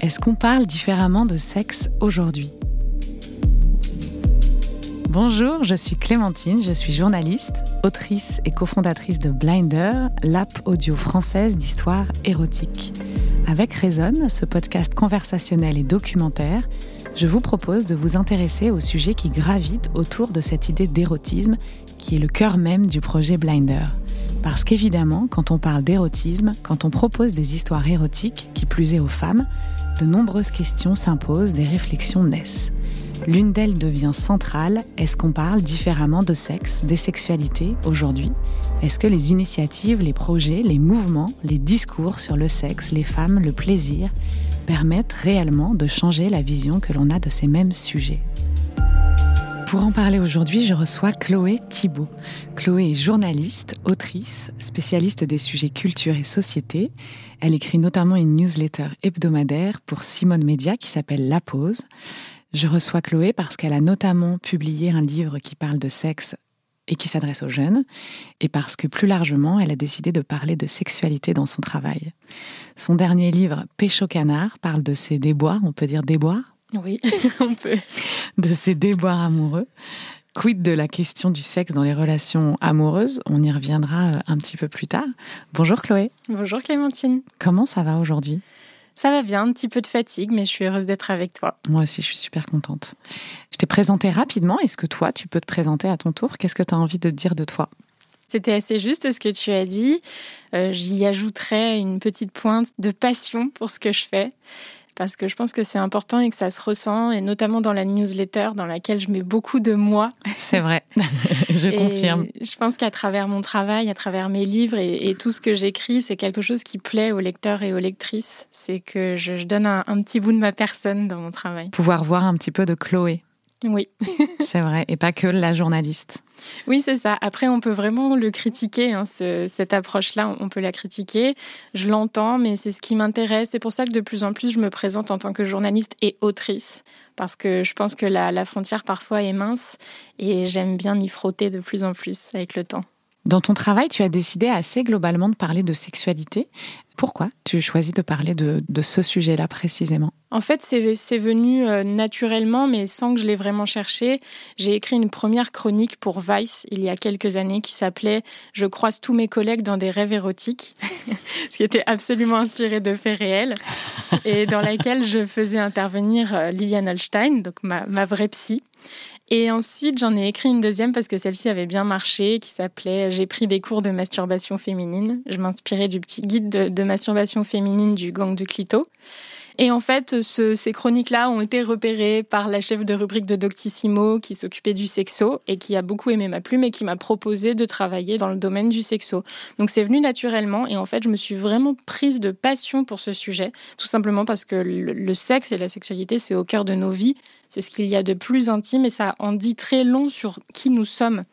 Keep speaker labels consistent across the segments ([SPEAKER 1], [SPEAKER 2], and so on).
[SPEAKER 1] Est-ce qu'on parle différemment de sexe aujourd'hui Bonjour, je suis Clémentine, je suis journaliste, autrice et cofondatrice de Blinder, l'app audio française d'histoire érotique. Avec Raison, ce podcast conversationnel et documentaire, je vous propose de vous intéresser au sujet qui gravite autour de cette idée d'érotisme qui est le cœur même du projet Blinder. Parce qu'évidemment, quand on parle d'érotisme, quand on propose des histoires érotiques, qui plus est aux femmes, de nombreuses questions s'imposent, des réflexions naissent. L'une d'elles devient centrale. Est-ce qu'on parle différemment de sexe, des sexualités aujourd'hui? Est-ce que les initiatives, les projets, les mouvements, les discours sur le sexe, les femmes, le plaisir permettent réellement de changer la vision que l'on a de ces mêmes sujets? Pour en parler aujourd'hui, je reçois Chloé Thibault. Chloé est journaliste, autrice, spécialiste des sujets culture et société. Elle écrit notamment une newsletter hebdomadaire pour Simone Media qui s'appelle La Pause. Je reçois Chloé parce qu'elle a notamment publié un livre qui parle de sexe et qui s'adresse aux jeunes, et parce que plus largement, elle a décidé de parler de sexualité dans son travail. Son dernier livre, Pécho canard, parle de ses déboires, on peut dire déboires
[SPEAKER 2] Oui, on peut.
[SPEAKER 1] De ses déboires amoureux. Quid de la question du sexe dans les relations amoureuses? On y reviendra un petit peu plus tard. Bonjour Chloé.
[SPEAKER 2] Bonjour Clémentine.
[SPEAKER 1] Comment ça va aujourd'hui?
[SPEAKER 2] Ça va bien, un petit peu de fatigue, mais je suis heureuse d'être avec toi.
[SPEAKER 1] Moi aussi, je suis super contente. Je t'ai présenté rapidement. Est-ce que toi, tu peux te présenter à ton tour? Qu'est-ce que tu as envie de dire de toi?
[SPEAKER 2] C'était assez juste ce que tu as dit. Euh, j'y ajouterais une petite pointe de passion pour ce que je fais parce que je pense que c'est important et que ça se ressent, et notamment dans la newsletter dans laquelle je mets beaucoup de moi.
[SPEAKER 1] C'est vrai, je confirme.
[SPEAKER 2] Je pense qu'à travers mon travail, à travers mes livres et, tout ce que j'écris, c'est quelque chose qui plaît aux lecteurs et aux lectrices. C'est que je, donne un, un petit bout de ma personne dans mon travail.
[SPEAKER 1] Pouvoir voir un petit peu de Chloé.
[SPEAKER 2] Oui.
[SPEAKER 1] c'est vrai, et pas que la journaliste.
[SPEAKER 2] Oui, c'est ça. Après, on peut vraiment le critiquer, hein, cette approche-là, on peut la critiquer. Je l'entends, mais c'est ce qui m'intéresse. C'est pour ça que de plus en plus, je me présente en tant que journaliste et autrice, parce que je pense que la, la frontière parfois est mince, et j'aime bien m'y frotter de plus en plus avec le temps.
[SPEAKER 1] Dans ton travail, tu as décidé assez globalement de parler de sexualité. Pourquoi tu choisis de parler de, ce sujet-là précisément?
[SPEAKER 2] En fait, c'est venu euh, naturellement, mais sans que je l'ai vraiment cherché. J'ai écrit une première chronique pour Vice il y a quelques années qui s'appelait Je croise tous mes collègues dans des rêves érotiques, ce qui était absolument inspiré de faits réels, et dans laquelle je faisais intervenir euh, Liliane Holstein, donc ma, ma vraie psy. Et ensuite, j'en ai écrit une deuxième parce que celle-ci avait bien marché, qui s'appelait J'ai pris des cours de masturbation féminine. Je m'inspirais du petit guide de, masturbation féminine du gang de Clito. Et en fait, ces chroniques-là ont été repérées par la chef de rubrique de Doctissimo qui s'occupait du sexo et qui a beaucoup aimé ma plume et qui m'a proposé de travailler dans le domaine du sexo. Donc c'est venu naturellement et en fait, je me suis vraiment prise de passion pour ce sujet, tout simplement parce que le sexe et la sexualité, c'est au cœur de nos vies. C'est ce qu'il y a de plus intime et ça en dit très long sur qui nous sommes.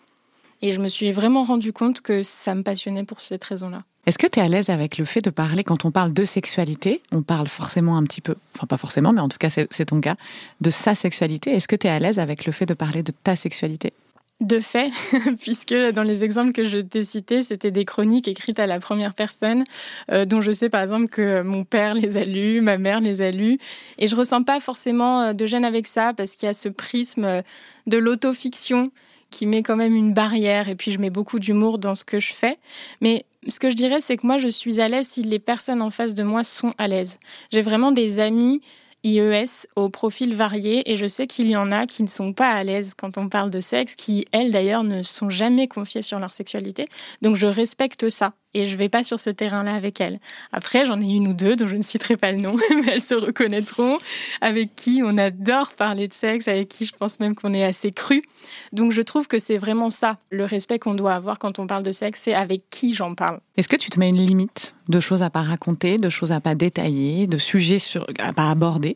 [SPEAKER 2] Et je me suis vraiment rendu compte que ça me passionnait pour cette raison-là.
[SPEAKER 1] Est-ce que tu es à l'aise avec le fait de parler, quand on parle de sexualité, on parle forcément un petit peu, enfin pas forcément, mais en tout cas c'est ton cas, de sa sexualité. Est-ce que tu es à l'aise avec le fait de parler de ta sexualité?
[SPEAKER 2] De fait, puisque dans les exemples que je t'ai cités, c'était des chroniques écrites à la première personne, euh, dont je sais par exemple que mon père les a lues, ma mère les a lues, et je ressens pas forcément euh, de gêne avec ça, parce qu'il y a ce prisme euh, de l'autofiction qui met quand même une barrière, et puis je mets beaucoup d'humour dans ce que je fais. Mais ce que je dirais, c'est que moi, je suis à l'aise si les personnes en face de moi sont à l'aise. J'ai vraiment des amis IES au profil varié et je sais qu'il y en a qui ne sont pas à l'aise quand on parle de sexe, qui elles d'ailleurs ne sont jamais confiées sur leur sexualité. Donc je respecte ça et je vais pas sur ce terrain-là avec elles. Après, j'en ai une ou deux dont je ne citerai pas le nom, mais elles se reconnaîtront, avec qui on adore parler de sexe, avec qui je pense même qu'on est assez cru. Donc je trouve que c'est vraiment ça, le respect qu'on doit avoir quand on parle de sexe, c'est avec qui j'en parle.
[SPEAKER 1] Est-ce que tu te mets une limite de choses à pas raconter, de choses à pas détailler, de sujets sur, à pas aborder?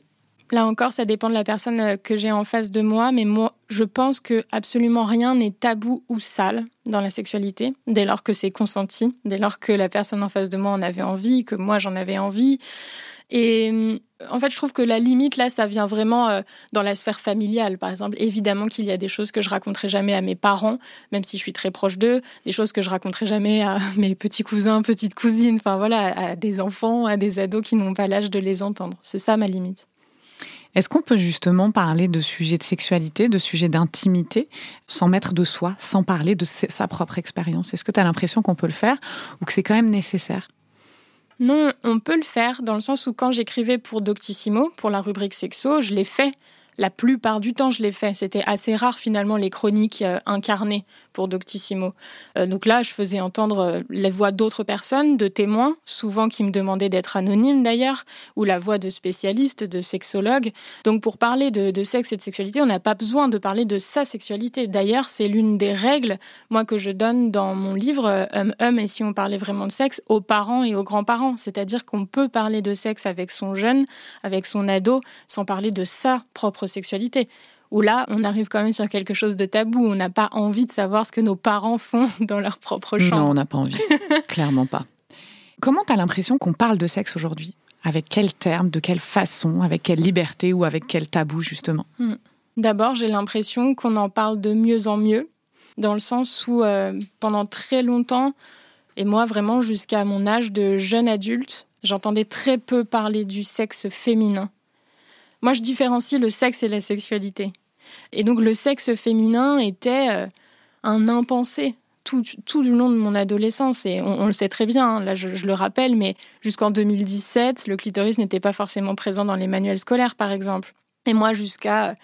[SPEAKER 2] Là encore, ça dépend de la personne euh, que j'ai en face de moi, mais moi, je pense que absolument rien n'est tabou ou sale dans la sexualité, dès lors que c'est consenti, dès lors que la personne en face de moi en avait envie, que moi j'en avais envie. Et hum, en fait, je trouve que la limite, là, ça vient vraiment euh, dans la sphère familiale. Par exemple, évidemment qu'il y a des choses que je raconterai jamais à mes parents, même si je suis très proche d'eux, des choses que je raconterai jamais à mes petits cousins, petites cousines, enfin voilà, à des enfants, à des ados qui n'ont pas l'âge de les entendre. C'est ça ma limite.
[SPEAKER 1] Est-ce qu'on peut justement parler de sujets de sexualité, de sujets d'intimité, sans mettre de soi, sans parler de sa propre expérience? Est-ce que tu as l'impression qu'on peut le faire ou que c'est quand même nécessaire?
[SPEAKER 2] Non, on peut le faire dans le sens où quand j'écrivais pour Doctissimo, pour la rubrique sexo, je l'ai fait. La plupart du temps, je l'ai fait. C'était assez rare finalement les chroniques euh, incarnées pour Doctissimo. Euh, donc là, je faisais entendre euh, les voix d'autres personnes, de témoins, souvent qui me demandaient d'être anonymes d'ailleurs, ou la voix de spécialistes, de sexologues. Donc pour parler de, sexe et de sexualité, on n'a pas besoin de parler de sa sexualité. D'ailleurs, c'est l'une des règles, moi, que je donne dans mon livre Hum Hum, et si on parlait vraiment de sexe, aux parents et aux grands-parents. C'est-à-dire qu'on peut parler de sexe avec son jeune, avec son ado, sans parler de sa propre sexualité. Où là, on arrive quand même sur quelque chose de tabou. On n'a pas envie de savoir ce que nos parents font dans leur propre chambre.
[SPEAKER 1] Non, on n'a pas envie. Clairement pas. Comment tu as l'impression qu'on parle de sexe aujourd'hui? Avec quel terme, de quelle façon, avec quelle liberté ou avec quel tabou justement? Hmm.
[SPEAKER 2] D'abord, j'ai l'impression qu'on en parle de mieux en mieux, dans le sens où euh, pendant très longtemps, et moi vraiment jusqu'à mon âge de jeune adulte, j'entendais très peu parler du sexe féminin. Moi, je différencie le sexe et la sexualité. Et donc, le sexe féminin était euh, un impensé tout, tout du long de mon adolescence. Et on, le sait très bien, hein, là, je, le rappelle, mais jusqu'en 2017, le clitoris n'était pas forcément présent dans les manuels scolaires, par exemple. Et moi, jusqu'à.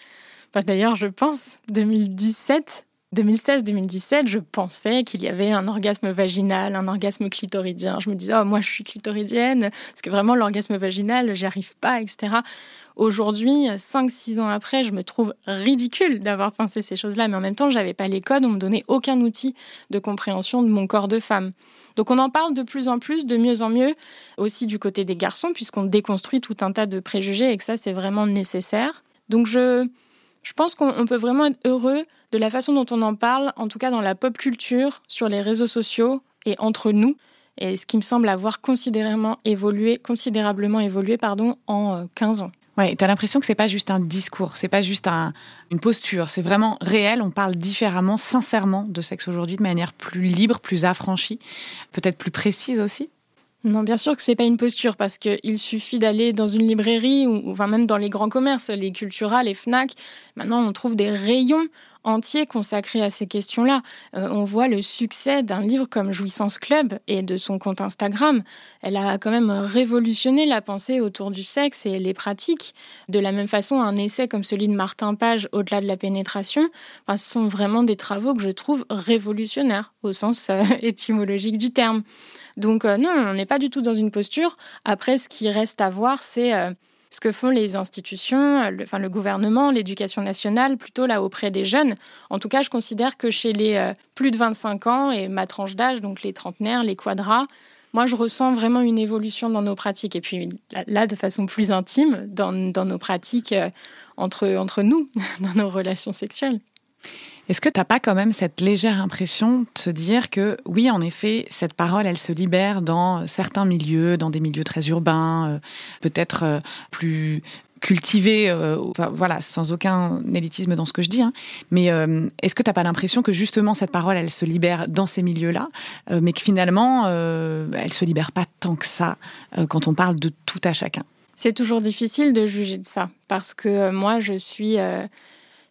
[SPEAKER 2] D'ailleurs, je pense, 2017, 2016-2017, je pensais qu'il y avait un orgasme vaginal, un orgasme clitoridien. Je me disais, oh, moi, je suis clitoridienne, parce que vraiment, l'orgasme vaginal, j'y arrive pas, etc. Aujourd'hui, 5-6 ans après, je me trouve ridicule d'avoir pensé ces choses-là, mais en même temps, j'avais pas les codes, on me donnait aucun outil de compréhension de mon corps de femme. Donc on en parle de plus en plus, de mieux en mieux, aussi du côté des garçons, puisqu'on déconstruit tout un tas de préjugés et que ça, c'est vraiment nécessaire. Donc je, je pense qu'on peut vraiment être heureux de la façon dont on en parle, en tout cas dans la pop culture, sur les réseaux sociaux et entre nous et ce qui me semble avoir considérablement évolué, considérablement évolué pardon, en 15 euh, ans.
[SPEAKER 1] Ouais, t'as l'impression que c'est pas juste un discours, c'est pas juste une posture, c'est vraiment réel. On parle différemment, sincèrement de sexe aujourd'hui, de manière plus libre, plus affranchie, peut-être plus précise aussi.
[SPEAKER 2] Non, bien sûr que c'est pas une posture parce qu'il suffit d'aller dans une librairie ou enfin même dans les grands commerces, les Cultura, les Fnac. Maintenant, on trouve des rayons entiers consacrés à ces questions-là. Euh, on voit le succès d'un livre comme Jouissance Club et de son compte Instagram. Elle a quand même révolutionné la pensée autour du sexe et les pratiques. De la même façon, un essai comme celui de Martin Page, Au-delà de la pénétration, ce sont vraiment des travaux que je trouve révolutionnaires au sens euh, étymologique du terme. Donc euh, non, on n'est pas du tout dans une posture. Après, ce qui reste à voir, c'est ce que font les institutions, le, enfin le gouvernement, l'éducation nationale, plutôt là auprès des jeunes. En tout cas, je considère que chez les euh, plus de 25 ans et ma tranche d'âge, donc les trentenaires, les quadras, moi, je ressens vraiment une évolution dans nos pratiques. Et puis là, de façon plus intime, dans, dans nos pratiques entre, entre nous, dans nos relations sexuelles.
[SPEAKER 1] Est-ce que tu n'as pas quand même cette légère impression de se dire que oui, en effet, cette parole, elle se libère dans certains milieux, dans des milieux très urbains, euh, peut-être euh, plus cultivés, euh, voilà, sans aucun élitisme dans ce que je dis. Hein. Mais est-ce que tu n'as pas l'impression que justement cette parole, elle se libère dans ces milieux-là, mais que finalement, elle se libère pas tant que ça quand on parle de tout à chacun?
[SPEAKER 2] C'est toujours difficile de juger de ça, parce que moi, je suis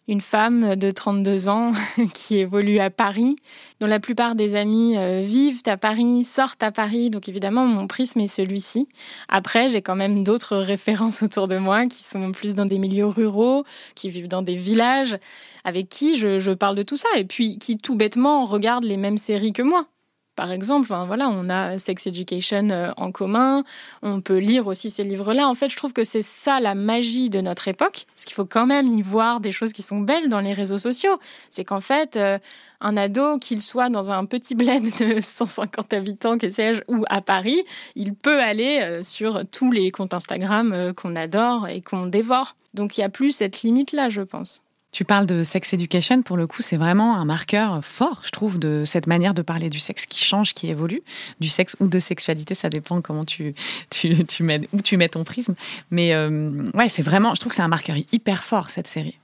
[SPEAKER 2] une femme de 32 ans qui évolue à Paris, dont la plupart des amis euh, vivent à Paris, sortent à Paris. Donc évidemment, mon prisme est celui-ci. Après, j'ai quand même d'autres références autour de moi qui sont plus dans des milieux ruraux, qui vivent dans des villages, avec qui je, je parle de tout ça, et puis qui tout bêtement regardent les mêmes séries que moi par exemple. voilà, on a Sex Education euh, en commun. On peut lire aussi ces livres-là. En fait, je trouve que c'est ça la magie de notre époque, parce qu'il faut quand même y voir des choses qui sont belles dans les réseaux sociaux. C'est qu'en fait, euh, un ado, qu'il soit dans un petit bled de 150 habitants, que sais-je, ou à Paris, il peut aller euh, sur tous les comptes Instagram qu'on adore et qu'on dévore. Donc il n'y a plus cette limite-là, je pense.
[SPEAKER 1] Tu parles de sex education, pour le coup, c'est vraiment un marqueur fort, je trouve, de cette manière de parler du sexe qui change, qui évolue, du sexe ou de sexualité, ça dépend comment tu, tu, tu mets, où tu mets ton prisme. Mais euh, ouais, c'est vraiment, je trouve que c'est un marqueur hyper fort, cette série.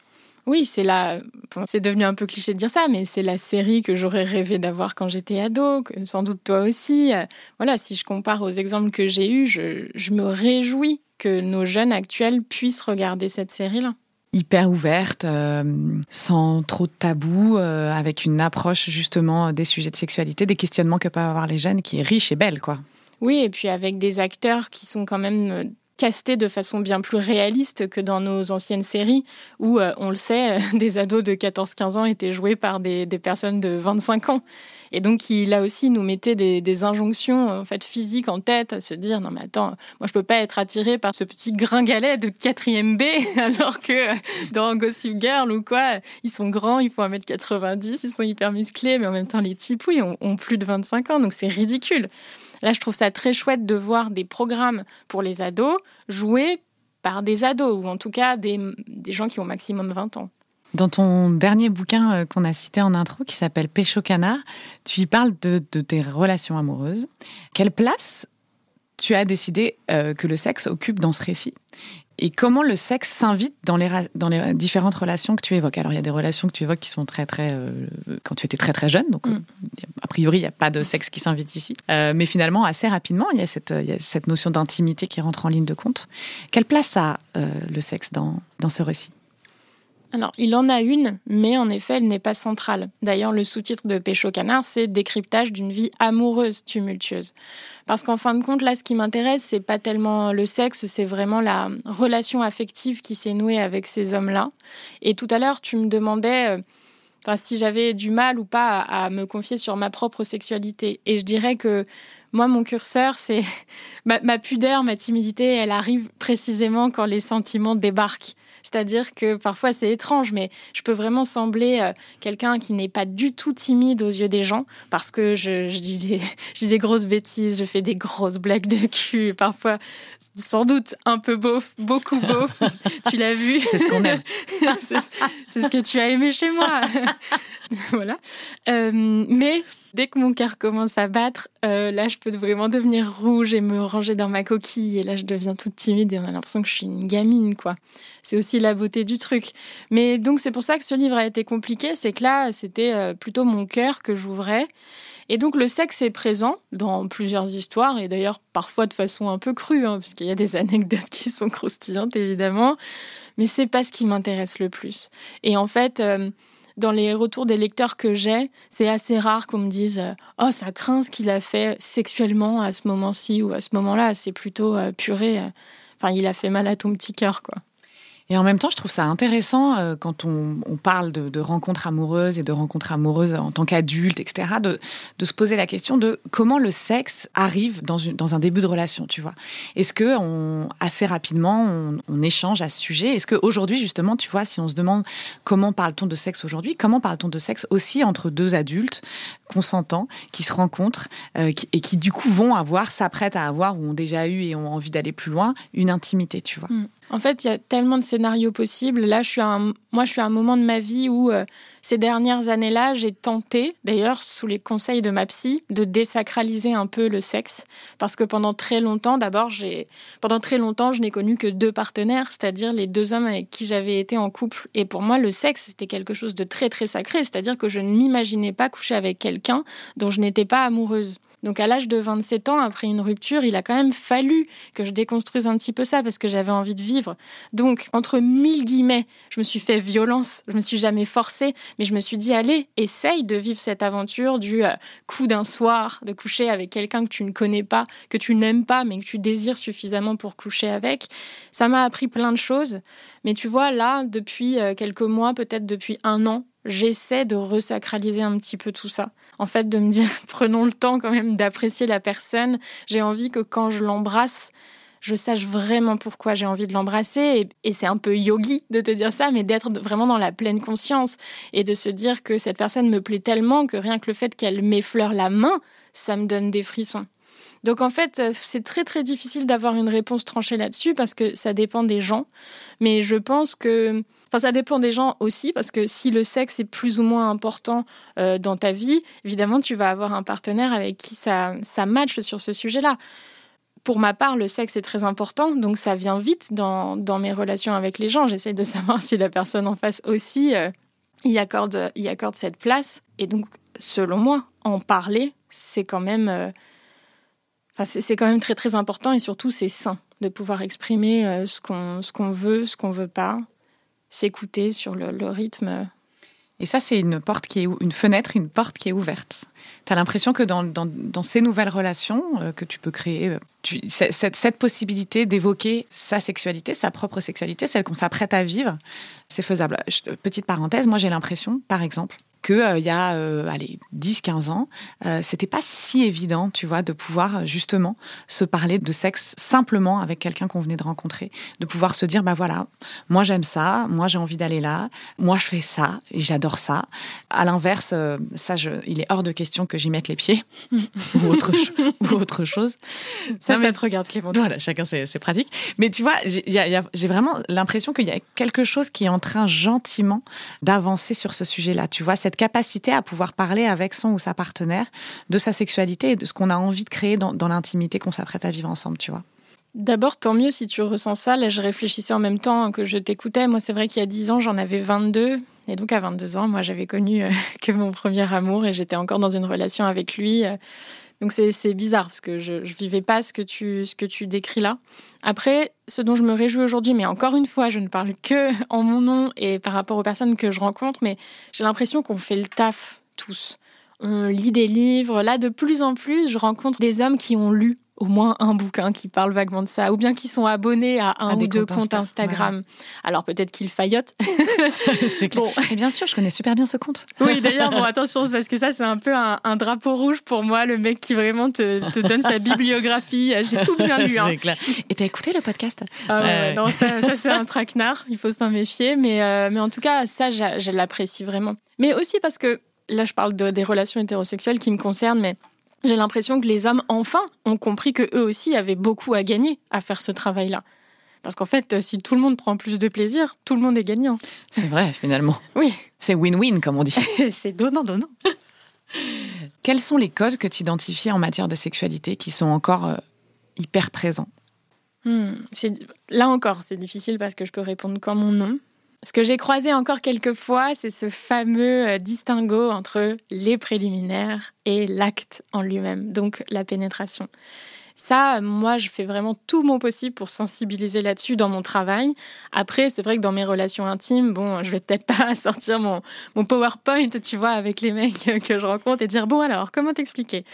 [SPEAKER 2] Oui, c'est la. c'est devenu un peu cliché de dire ça, mais c'est la série que j'aurais rêvé d'avoir quand j'étais ado, sans doute toi aussi. Voilà, si je compare aux exemples que j'ai eus, je, je me réjouis que nos jeunes actuels puissent regarder cette série-là
[SPEAKER 1] hyper ouverte, euh, sans trop de tabous, euh, avec une approche justement des sujets de sexualité, des questionnements que peuvent avoir les jeunes, qui est riche et belle, quoi.
[SPEAKER 2] Oui, et puis avec des acteurs qui sont quand même euh, castés de façon bien plus réaliste que dans nos anciennes séries, où, on le sait, des ados de 14-15 ans étaient joués par des, personnes de 25 ans. Et donc, il là aussi nous mettait des, injonctions en fait physiques en tête, à se dire non mais attends, moi je peux pas être attiré par ce petit gringalet de 4 B, alors que dans Gossip Girl ou quoi, ils sont grands, ils font 1m90, ils sont hyper musclés, mais en même temps les types, oui, ont, ont plus de 25 ans, donc c'est ridicule. Là, je trouve ça très chouette de voir des programmes pour les ados joués par des ados, ou en tout cas des, des gens qui ont maximum 20 ans.
[SPEAKER 1] Dans ton dernier bouquin euh, qu'on a cité en intro, qui s'appelle Pécho Canard, tu y parles de, tes relations amoureuses. Quelle place tu as décidé euh, que le sexe occupe dans ce récit? Et comment le sexe s'invite dans les, dans les différentes relations que tu évoques? Alors, il y a des relations que tu évoques qui sont très, très. Euh, quand tu étais très, très jeune, donc mm. a priori, il n'y a pas de sexe qui s'invite ici. mais finalement, assez rapidement, il y a cette, il y a cette notion d'intimité qui rentre en ligne de compte. Quelle place a le sexe dans, dans ce récit?
[SPEAKER 2] Alors, il en a une, mais en effet, elle n'est pas centrale. D'ailleurs, le sous-titre de Pécho Canard, c'est Décryptage d'une vie amoureuse tumultueuse. Parce qu'en fin de compte, là, ce qui m'intéresse, c'est pas tellement le sexe, c'est vraiment la relation affective qui s'est nouée avec ces hommes-là. Et tout à l'heure, tu me demandais. Euh, si j'avais du mal ou pas à, me confier sur ma propre sexualité. Et je dirais que moi, mon curseur, c'est ma, pudeur, ma timidité, elle arrive précisément quand les sentiments débarquent. C'est-à-dire que parfois c'est étrange, mais je peux vraiment sembler euh, quelqu'un qui n'est pas du tout timide aux yeux des gens parce que je, dis, des, je dis des grosses bêtises, je fais des grosses blagues de cul, parfois sans doute un peu beauf, beaucoup beauf. tu l'as vu?
[SPEAKER 1] C'est ce qu'on aime.
[SPEAKER 2] c'est ce que tu as aimé chez moi. voilà. Euh, mais dès que mon cœur commence à battre, euh, là, je peux vraiment devenir rouge et me ranger dans ma coquille. Et là, je deviens toute timide et on a l'impression que je suis une gamine, quoi. C'est aussi la beauté du truc. Mais donc, c'est pour ça que ce livre a été compliqué. C'est que là, c'était euh, plutôt mon cœur que j'ouvrais. Et donc, le sexe est présent dans plusieurs histoires et d'ailleurs, parfois de façon un peu crue, hein, parce qu'il y a des anecdotes qui sont croustillantes, évidemment. Mais c'est pas ce qui m'intéresse le plus. Et en fait, dans les retours des lecteurs que j'ai, c'est assez rare qu'on me dise euh, Oh, ça craint ce qu'il a fait sexuellement à ce moment-ci ou à ce moment-là. C'est plutôt euh, puré. Euh, enfin, il a fait mal à ton petit cœur, quoi.
[SPEAKER 1] Et en même temps, je trouve ça intéressant euh, quand on, parle de, rencontres amoureuses et de rencontres amoureuses en tant qu'adulte, etc., de, se poser la question de comment le sexe arrive dans, un début de relation, tu vois. Est-ce que on, assez rapidement, on, échange à ce sujet? Est-ce qu'aujourd'hui, justement, tu vois, si on se demande comment parle-t-on de sexe aujourd'hui, comment parle-t-on de sexe aussi entre deux adultes consentants qui se rencontrent euh, et qui, du coup, vont avoir, s'apprêtent à avoir ou ont déjà eu et ont envie d'aller plus loin, une intimité, tu vois?
[SPEAKER 2] Mm. En fait, il y a tellement de scénarios possibles. Là, je suis un, moi, je suis à un moment de ma vie où euh, ces dernières années-là, j'ai tenté, d'ailleurs sous les conseils de ma psy, de désacraliser un peu le sexe, parce que pendant très longtemps, d'abord, j'ai, pendant très longtemps, je n'ai connu que deux partenaires, c'est-à-dire les deux hommes avec qui j'avais été en couple. Et pour moi, le sexe, c'était quelque chose de très très sacré, c'est-à-dire que je ne m'imaginais pas coucher avec quelqu'un dont je n'étais pas amoureuse. Donc à l'âge de 27 ans, après une rupture, il a quand même fallu que je déconstruise un petit peu ça parce que j'avais envie de vivre. Donc entre mille guillemets, je me suis fait violence, je me suis jamais forcée, mais je me suis dit allez, essaye de vivre cette aventure du euh, coup d'un soir, de coucher avec quelqu'un que tu ne connais pas, que tu n'aimes pas, mais que tu désires suffisamment pour coucher avec. Ça m'a appris plein de choses. Mais tu vois, là, depuis euh, quelques mois, peut-être depuis un an, j'essaie de resacraliser un petit peu tout ça. En fait, de me dire, prenons le temps quand même d'apprécier la personne. J'ai envie que quand je l'embrasse, je sache vraiment pourquoi j'ai envie de l'embrasser. Et, c'est un peu yogi de te dire ça, mais d'être vraiment dans la pleine conscience et de se dire que cette personne me plaît tellement que rien que le fait qu'elle m'effleure la main, ça me donne des frissons. Donc en fait, c'est très très difficile d'avoir une réponse tranchée là-dessus parce que ça dépend des gens. Mais je pense que Enfin, ça dépend des gens aussi, parce que si le sexe est plus ou moins important euh, dans ta vie, évidemment, tu vas avoir un partenaire avec qui ça, ça match sur ce sujet-là. Pour ma part, le sexe est très important, donc ça vient vite dans, dans mes relations avec les gens. J'essaie de savoir si la personne en face aussi euh, y, accorde, y accorde cette place. Et donc, selon moi, en parler, c'est quand même, euh, enfin, c'est quand même très très important et surtout c'est sain de pouvoir exprimer euh, ce qu'on ce veut, ce qu'on veut pas, s'écouter sur le, rythme.
[SPEAKER 1] Et ça, c'est une porte qui est une fenêtre, une porte qui est ouverte. Tu as l'impression que dans, dans, dans, ces nouvelles relations euh, que tu peux créer, euh, cette, cette, possibilité d'évoquer sa sexualité, sa propre sexualité, celle qu'on s'apprête à vivre, c'est faisable. Petite parenthèse, moi j'ai l'impression, par exemple, que euh, il y a euh, allez 10 15 ans, euh, c'était pas si évident, tu vois, de pouvoir justement se parler de sexe simplement avec quelqu'un qu'on venait de rencontrer, de pouvoir se dire bah voilà, moi j'aime ça, moi j'ai envie d'aller là, moi je fais ça et j'adore ça. À l'inverse, ça je, il est hors de question que j'y mette les pieds ou autre ou autre chose.
[SPEAKER 2] Ça, ça te regarde Clément.
[SPEAKER 1] Voilà, chacun c'est pratique. Mais tu vois, j'ai vraiment l'impression qu'il y a quelque chose qui est en train gentiment d'avancer sur ce sujet-là. Tu vois, cette cette capacité à pouvoir parler avec son ou sa partenaire de sa sexualité et de ce qu'on a envie de créer dans, dans l'intimité qu'on s'apprête à vivre ensemble, tu vois.
[SPEAKER 2] D'abord, tant mieux si tu ressens ça. Là, je réfléchissais en même temps que je t'écoutais. Moi, c'est vrai qu'il y a 10 ans, j'en avais 22. Et donc, à 22 ans, moi, j'avais connu euh, que mon premier amour et j'étais encore dans une relation avec lui. Donc c'est bizarre parce que je ne vivais pas ce que, tu, ce que tu décris là. Après, ce dont je me réjouis aujourd'hui, mais encore une fois, je ne parle que en mon nom et par rapport aux personnes que je rencontre, mais j'ai l'impression qu'on fait le taf tous. On lit des livres. Là, de plus en plus, je rencontre des hommes qui ont lu au moins un bouquin qui parle vaguement de ça, ou bien qui sont abonnés à un ou deux comptes Instagram. Alors peut-être qu'ils faillotent.
[SPEAKER 1] c'est clair. Et bien sûr, je connais super bien ce compte.
[SPEAKER 2] oui, d'ailleurs, bon, attention, parce que ça, c'est un peu un, drapeau rouge pour moi, le mec qui vraiment te, te donne sa bibliographie. J'ai tout bien lu. Hein.
[SPEAKER 1] Clair. Et t'as écouté le podcast?
[SPEAKER 2] Ah ouais, Non, ça, ça c'est un traquenard, il faut s'en méfier. Mais, euh, mais en tout cas, ça, je l'apprécie vraiment. Mais aussi parce que là, je parle de, des relations hétérosexuelles qui me concernent, mais j'ai l'impression que les hommes, enfin, ont compris que eux aussi avaient beaucoup à gagner à faire ce travail-là. Parce qu'en fait, si tout le monde prend plus de plaisir, tout le monde est gagnant.
[SPEAKER 1] C'est vrai, finalement.
[SPEAKER 2] Oui.
[SPEAKER 1] C'est win-win, comme on dit.
[SPEAKER 2] c'est donnant-donnant.
[SPEAKER 1] Quels sont les codes que tu identifies en matière de sexualité qui sont encore euh, hyper présents?
[SPEAKER 2] Hmm, Là encore, c'est difficile parce que je peux répondre comme mon nom. Ce que j'ai croisé encore quelques fois, c'est ce fameux euh, distinguo entre les préliminaires et l'acte en lui-même, donc la pénétration. Ça, moi, je fais vraiment tout mon possible pour sensibiliser là-dessus dans mon travail. Après, c'est vrai que dans mes relations intimes, bon, je vais peut-être pas sortir mon, PowerPoint, tu vois, avec les mecs que je rencontre et dire, bon, alors, comment t'expliquer?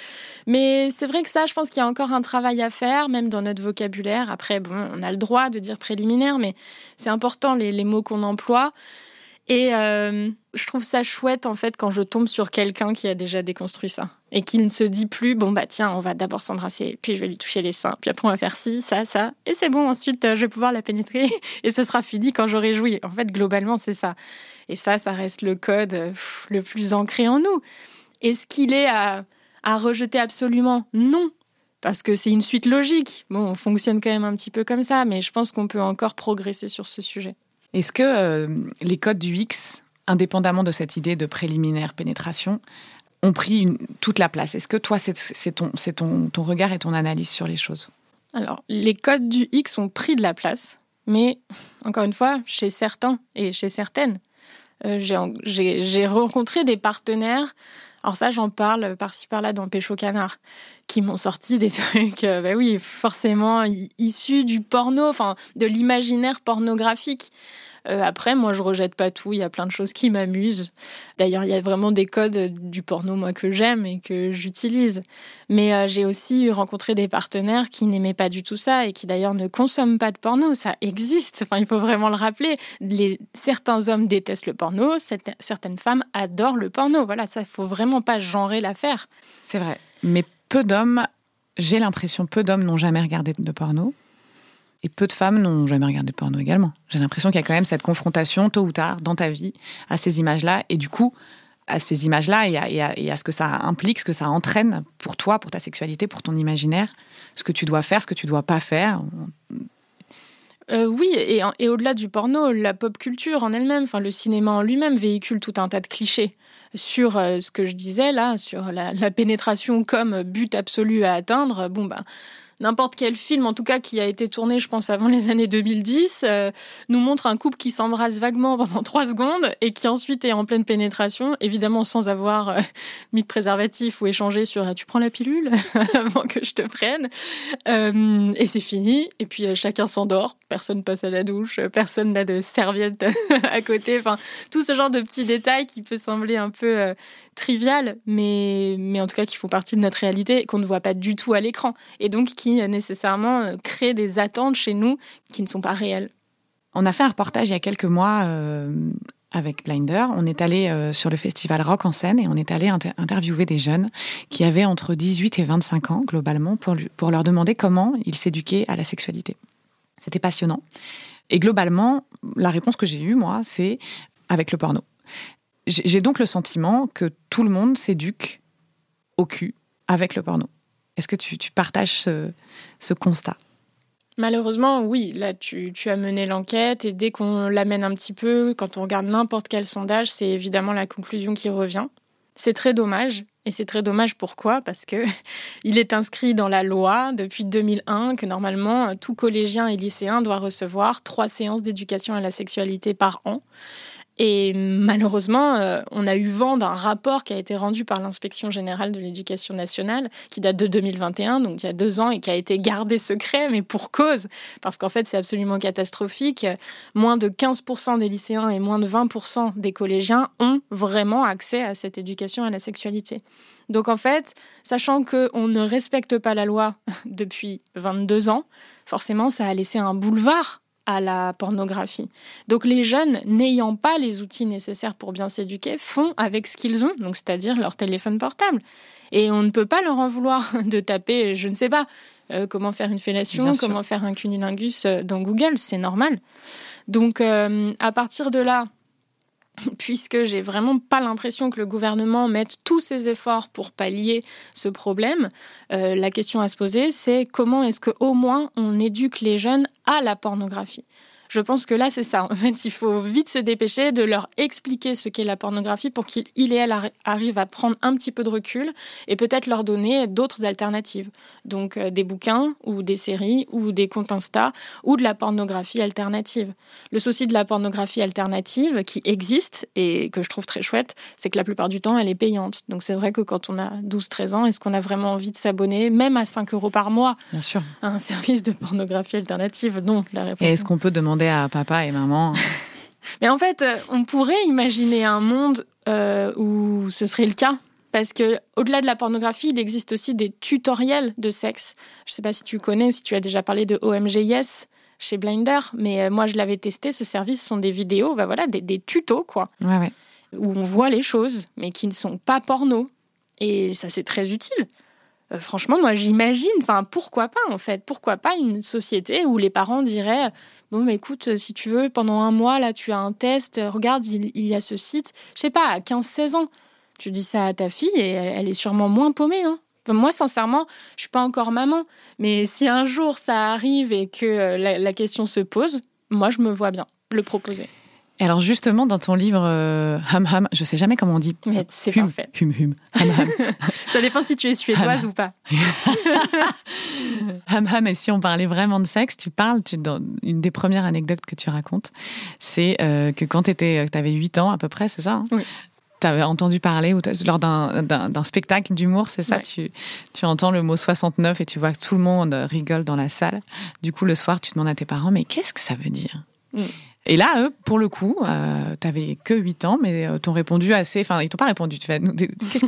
[SPEAKER 2] Mais c'est vrai que ça, je pense qu'il y a encore un travail à faire, même dans notre vocabulaire. Après, bon, on a le droit de dire préliminaire, mais c'est important les mots qu'on emploie. Et euh, je trouve ça chouette en fait quand je tombe sur quelqu'un qui a déjà déconstruit ça et qui ne se dit plus bon bah tiens on va d'abord s'embrasser puis je vais lui toucher les seins puis après on va faire ci ça ça et c'est bon ensuite euh, je vais pouvoir la pénétrer et ce sera fini quand j'aurai joui. En fait globalement c'est ça et ça ça reste le code euh, le plus ancré en nous. Est-ce qu'il est à, à rejeter absolument? Non parce que c'est une suite logique. Bon on fonctionne quand même un petit peu comme ça mais je pense qu'on peut encore progresser sur ce sujet.
[SPEAKER 1] Est-ce que euh, les codes du X, indépendamment de cette idée de préliminaire pénétration, ont pris toute la place? Est-ce que toi, c'est ton, ton, regard et ton analyse sur les choses?
[SPEAKER 2] Alors, les codes du X ont pris de la place, mais encore une fois, chez certains et chez certaines. Euh, j'ai rencontré des partenaires alors ça, j'en parle par-ci par-là dans Pécho Canard, qui m'ont sorti des trucs, euh, bah oui, forcément issus du porno, enfin de l'imaginaire pornographique. Euh, après, moi, je rejette pas tout. Il y a plein de choses qui m'amusent. D'ailleurs, il y a vraiment des codes du porno, moi, que j'aime et que j'utilise. Mais euh, j'ai aussi rencontré des partenaires qui n'aimaient pas du tout ça et qui, d'ailleurs, ne consomment pas de porno. Ça existe. Enfin, il faut vraiment le rappeler. Certains hommes détestent le porno. Certaines femmes adorent le porno. Voilà, ça, il faut vraiment pas genrer l'affaire.
[SPEAKER 1] C'est vrai. Mais peu d'hommes, j'ai l'impression, peu d'hommes n'ont jamais regardé de porno. Et peu de femmes n'ont jamais regardé de porno également. J'ai l'impression qu'il y a quand même cette confrontation, tôt ou tard, dans ta vie, à ces images-là. Et du coup, à ces images-là et, à, ce que ça implique, ce que ça entraîne pour toi, pour ta sexualité, pour ton imaginaire, ce que tu dois faire, ce que tu dois pas faire.
[SPEAKER 2] euh, oui, et, au-delà du porno, la pop culture en elle-même, enfin le cinéma en lui-même véhicule tout un tas de clichés sur euh, ce que je disais là, sur la, la, pénétration comme but absolu à atteindre. Bon ben n'importe quel film, en tout cas qui a été tourné, je pense, avant les années 2010, euh, nous montre un couple qui s'embrasse vaguement pendant trois secondes et qui ensuite est en pleine pénétration, évidemment sans avoir euh, mis de préservatif ou échangé sur ah, tu prends la pilule avant que je te prenne. Euh, et c'est fini. Et puis chacun s'endort, personne passe à la douche, personne n'a de serviette à côté. Enfin, tout ce genre de petits détails qui peut sembler un peu trivial, mais, mais en tout cas qui font partie de notre réalité, qu'on ne voit pas du tout à l'écran. Et donc qui nécessairement euh, créent des attentes chez nous qui ne sont pas réelles.
[SPEAKER 1] On a fait un reportage il y a quelques mois euh, avec Blinder. On est allé euh, sur le festival Rock en scène et on est allé interviewer des jeunes qui avaient entre 18 et 25 ans globalement pour, pour leur demander comment ils s'éduquaient à la sexualité. C'était passionnant. Et globalement, la réponse que j'ai eue, moi, c'est avec le porno. J'ai donc le sentiment que tout le monde s'éduque au cul avec le porno. Est-ce que tu, partages ce, constat?
[SPEAKER 2] Malheureusement, oui. Là, tu, as mené l'enquête et dès qu'on l'amène un petit peu, quand on regarde n'importe quel sondage, c'est évidemment la conclusion qui revient. C'est très dommage. Et c'est très dommage pourquoi? Parce que il est inscrit dans la loi depuis 2001 que normalement tout collégien et lycéen doit recevoir trois séances d'éducation à la sexualité par an. Et malheureusement, euh, on a eu vent d'un rapport qui a été rendu par l'inspection générale de l'éducation nationale, qui date de 2021, donc il y a deux ans, et qui a été gardé secret, mais pour cause, parce qu'en fait c'est absolument catastrophique. Moins de 15% des lycéens et moins de 20% des collégiens ont vraiment accès à cette éducation à la sexualité. Donc en fait, sachant qu'on ne respecte pas la loi depuis 22 ans, forcément ça a laissé un boulevard à la pornographie. Donc les jeunes, n'ayant pas les outils nécessaires pour bien s'éduquer, font avec ce qu'ils ont, donc c'est-à-dire leur téléphone portable. Et on ne peut pas leur en vouloir de taper, je ne sais pas, euh, comment faire une fellation, comment faire un cunilingus euh, dans Google, c'est normal. Donc euh, à partir de là, puisque j'ai vraiment pas l'impression que le gouvernement mette tous ses efforts pour pallier ce problème, euh, la question à se poser, c'est comment est-ce qu'au moins on éduque les jeunes à la pornographie? Je pense que là, c'est ça. En fait, il faut vite se dépêcher de leur expliquer ce qu'est la pornographie pour qu'ils et elle arrivent à prendre un petit peu de recul et peut-être leur donner d'autres alternatives. Donc, euh, des bouquins ou des séries ou des comptes Insta ou de la pornographie alternative. Le souci de la pornographie alternative qui existe et que je trouve très chouette, c'est que la plupart du temps, elle est payante. Donc, c'est vrai que quand on a 12-13 ans, est-ce qu'on a vraiment envie de s'abonner, même à 5 euros par mois,
[SPEAKER 1] Bien sûr.
[SPEAKER 2] à un service de pornographie alternative? Non,
[SPEAKER 1] la réponse. Et est-ce qu'on peut demander à papa et maman.
[SPEAKER 2] Mais en fait, euh, on pourrait imaginer un monde euh, où ce serait le cas. Parce que au-delà de la pornographie, il existe aussi des tutoriels de sexe. Je ne sais pas si tu connais ou si tu as déjà parlé de OMG Yes chez Blinder, mais euh, moi je l'avais testé. Ce service sont des vidéos, bah voilà, des, des tutos quoi, où on voit les choses, mais qui ne sont pas porno. Et ça c'est très utile. Euh, franchement, moi, j'imagine, enfin, pourquoi pas, en fait? Pourquoi pas une société où les parents diraient Bon, mais écoute, si tu veux, pendant un mois, là, tu as un test, regarde, il, y a ce site. Je sais pas, à 15-16 ans, tu dis ça à ta fille et elle, est sûrement moins paumée, hein. Moi, sincèrement, je suis pas encore maman, mais si un jour ça arrive et que euh, la question se pose, moi, je me vois bien le proposer
[SPEAKER 1] alors justement, dans ton livre euh, Hum Hum, je sais jamais comment on dit.
[SPEAKER 2] Mais c'est parfait.
[SPEAKER 1] Hum Hum. Hum Hum.
[SPEAKER 2] Ça dépend si tu es suédoise ou pas.
[SPEAKER 1] hum Hum, et si on parlait vraiment de sexe, tu parles, tu, dans une des premières anecdotes que tu racontes, c'est euh, que quand tu avais 8 ans à peu près, c'est ça hein
[SPEAKER 2] Oui.
[SPEAKER 1] Tu avais entendu parler ou lors d'un spectacle d'humour, c'est ça tu, tu entends le mot 69 et tu vois que tout le monde rigole dans la salle. Du coup, le soir, tu demandes à tes parents, mais qu'est-ce que ça veut dire? Mm. Et là, eux, pour le coup, euh, t'avais que 8 ans, mais euh, t'ont répondu assez. Enfin, ils t'ont pas répondu. Tu fais,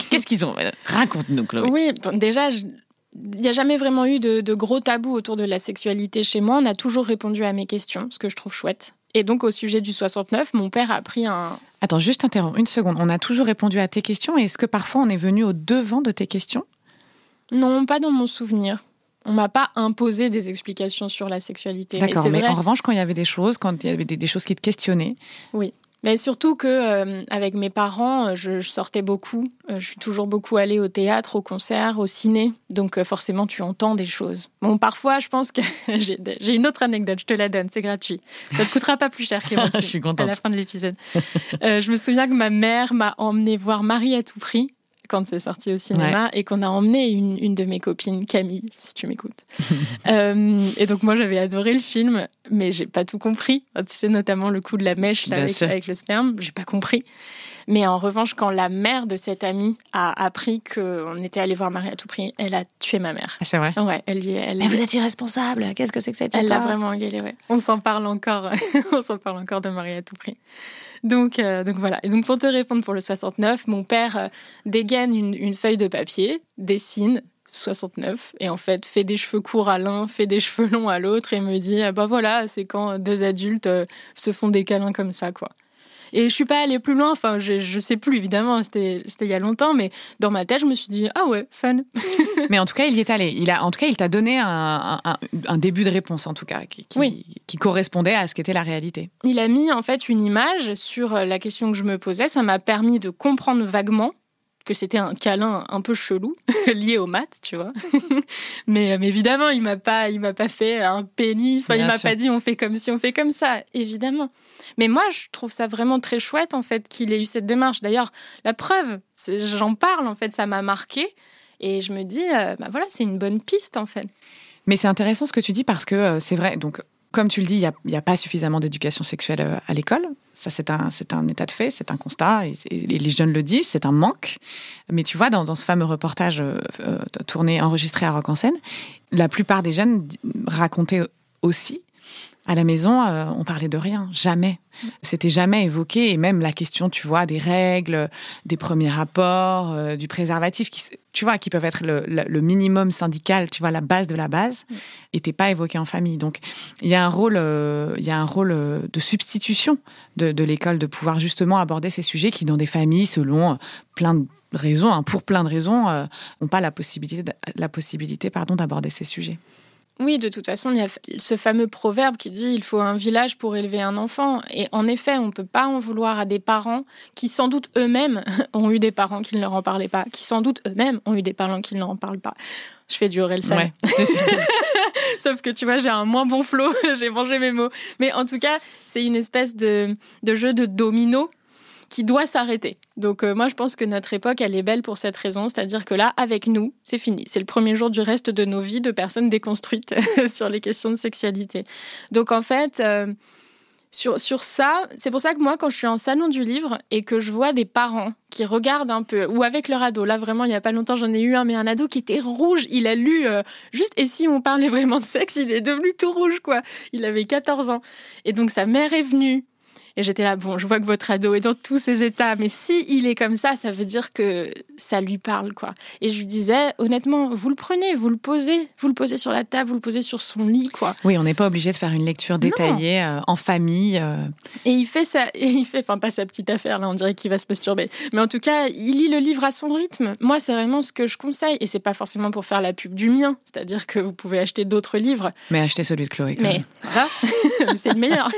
[SPEAKER 1] qu'est-ce qu'ils ont? Raconte-nous, Chloé.
[SPEAKER 2] Oui, déjà, il n'y a jamais vraiment eu de, gros tabous autour de la sexualité chez moi. On a toujours répondu à mes questions, ce que je trouve chouette. Et donc, au sujet du 69, mon père a pris un.
[SPEAKER 1] Attends, juste interromps une seconde. On a toujours répondu à tes questions. Est-ce que parfois on est venu au devant de tes questions?
[SPEAKER 2] Non, pas dans mon souvenir on m'a pas imposé des explications sur la sexualité.
[SPEAKER 1] D'accord, mais, en revanche, quand il y avait des choses, quand il y avait des, choses qui te questionnaient,
[SPEAKER 2] oui. Mais surtout que euh, avec mes parents, euh, je, sortais beaucoup. Euh, je suis toujours beaucoup allée au théâtre, au concert, au ciné. Donc forcément, tu entends des choses. Bon, parfois, je pense que j'ai une autre anecdote. Je te la donne, c'est gratuit. Ça te coûtera pas plus cher,
[SPEAKER 1] je suis contente.
[SPEAKER 2] À la fin de l'épisode. je me souviens que ma mère m'a emmené voir Marie à tout prix quand c'est sorti au cinéma et qu'on a emmené une, une, de mes copines, Camille, si tu m'écoutes. euh, et donc moi j'avais adoré le film, mais j'ai pas tout compris. Tu sais notamment le coup de la mèche là, avec, avec, le sperme, j'ai pas compris. Mais en revanche, quand la mère de cette amie a appris qu'on était allé voir Marie à tout prix, elle a tué ma mère.
[SPEAKER 1] Ah, c'est vrai
[SPEAKER 2] Ouais, elle lui elle,
[SPEAKER 1] Mais vous êtes irresponsable, qu'est-ce que c'est que cette
[SPEAKER 2] elle
[SPEAKER 1] histoire?
[SPEAKER 2] Elle l'a vraiment engueulée, ouais. On s'en parle encore, on s'en parle encore de Marie à tout prix. Donc, euh, donc voilà. Et donc pour te répondre pour le 69, mon père euh, dégaine une, feuille de papier, dessine 69 et en fait fait des cheveux courts à l'un, fait des cheveux longs à l'autre et me dit bah voilà c'est quand deux adultes euh, se font des câlins comme ça quoi. Et je suis pas allée plus loin. Enfin, je, je sais plus évidemment. C'était il y a longtemps, mais dans ma tête, je me suis dit ah ouais, fun.
[SPEAKER 1] mais en tout cas, il y est allé. Il a, en tout cas, il t'a donné un, un, un, début de réponse en tout cas qui, qui, qui correspondait à ce qu'était la réalité.
[SPEAKER 2] Il a mis en fait une image sur la question que je me posais. Ça m'a permis de comprendre vaguement que c'était un câlin un peu chelou lié aux maths, tu vois. mais, mais, évidemment, il m'a pas, il m'a pas fait un pénis. Enfin, il m'a pas dit on fait comme si, on fait comme ça. Évidemment. Mais moi, je trouve ça vraiment très chouette, en fait, qu'il ait eu cette démarche. D'ailleurs, la preuve, j'en parle, en fait, ça m'a marqué. Et je me dis, euh, bah voilà, c'est une bonne piste, en fait.
[SPEAKER 1] Mais c'est intéressant ce que tu dis parce que euh, c'est vrai. Donc, comme tu le dis, il n'y a, a, pas suffisamment d'éducation sexuelle euh, à l'école. Ça, c'est un, un état de fait, c'est un constat, et, les jeunes le disent, c'est un manque. Mais tu vois, dans, dans ce fameux reportage tourné, enregistré à Rock en Seine, la plupart des jeunes racontaient aussi à la maison, euh, on parlait de rien, jamais. C'était jamais évoqué, et même la question, tu vois, des règles, des premiers rapports, euh, du préservatif, qui, tu vois, qui peuvent être le, minimum syndical, tu vois, la base de la base, n'était pas évoqué en famille. Donc, il y a un rôle, euh, il y a un rôle de substitution de, l'école, de pouvoir justement aborder ces sujets qui, dans des familles, selon plein de raisons, hein, pour plein de raisons, n'ont pas la possibilité, la possibilité, pardon, d'aborder ces sujets.
[SPEAKER 2] Oui, de toute façon, il y a ce fameux proverbe qui dit il faut un village pour élever un enfant. Et en effet, on ne peut pas en vouloir à des parents qui, sans doute eux-mêmes, ont eu des parents qui ne leur en parlaient pas, qui, sans doute eux-mêmes, ont eu des parents qui ne leur en parlent pas. Je fais du Aurel ouais. Sauf que tu vois, j'ai un moins bon flot, j'ai mangé mes mots. Mais en tout cas, c'est une espèce de, de jeu de domino qui doit s'arrêter. Donc euh, moi, je pense que notre époque, elle est belle pour cette raison, c'est-à-dire que là, avec nous, c'est fini. C'est le premier jour du reste de nos vies de personnes déconstruites sur les questions de sexualité. Donc en fait... Euh, sur, sur ça, c'est pour ça que moi, quand je suis en salon du livre et que je vois des parents qui regardent un peu, ou avec leur ado, là vraiment, il n'y a pas longtemps, j'en ai eu un, mais un ado qui était rouge, il a lu euh, juste, et si on parlait vraiment de sexe, il est devenu tout rouge, quoi. Il avait 14 ans. Et donc sa mère est venue, et j'étais là, bon, je vois que votre ado est dans tous ses états, mais si il est comme ça, ça veut dire que ça lui parle, quoi. Et je lui disais, honnêtement, vous le prenez, vous le posez, vous le posez sur la table, vous le posez sur son lit, quoi.
[SPEAKER 1] Oui, on n'est pas obligé de faire une lecture détaillée euh, en famille. Euh.
[SPEAKER 2] Et il fait ça, et il fait, enfin pas sa petite affaire là, on dirait qu'il va se masturber, mais en tout cas, il lit le livre à son rythme. Moi, c'est vraiment ce que je conseille, et c'est pas forcément pour faire la pub du mien, c'est-à-dire que vous pouvez acheter d'autres livres.
[SPEAKER 1] Mais achetez celui de Chloé.
[SPEAKER 2] Quand mais voilà, c'est le meilleur.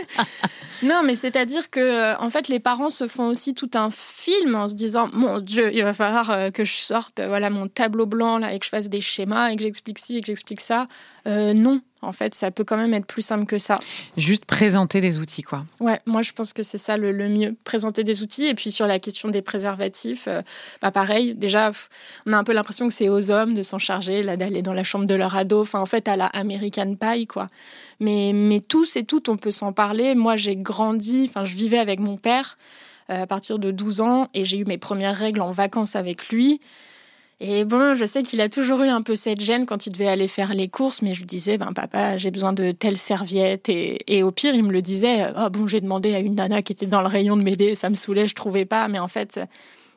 [SPEAKER 2] non, mais c'est-à-dire dire que euh, en fait les parents se font aussi tout un film en se disant mon Dieu il va falloir euh, que je sorte euh, voilà mon tableau blanc là et que je fasse des schémas et que j'explique ci et que j'explique ça. Non en fait ça peut quand même être plus simple que ça.
[SPEAKER 1] Juste présenter des outils quoi.
[SPEAKER 2] Ouais moi je pense que c'est ça le, mieux présenter des outils. Et puis sur la question des préservatifs bah pareil déjà on a un peu l'impression que c'est aux hommes de s'en charger là d'aller dans la chambre de leur ado. Enfin en fait à la American Pie quoi. Mais, mais tous et toutes, on peut s'en parler. Moi, j'ai grandi, enfin, je vivais avec mon père euh, à partir de 12 ans. Et j'ai eu mes premières règles en vacances avec lui. Et bon, je sais qu'il a toujours eu un peu cette gêne quand il devait aller faire les courses, mais je lui disais, ben papa, j'ai besoin de telle serviette. Et, au pire, il me le disait, oh bon, j'ai demandé à une nana qui était dans le rayon de m'aider, ça me saoulait, je trouvais pas. Mais en fait,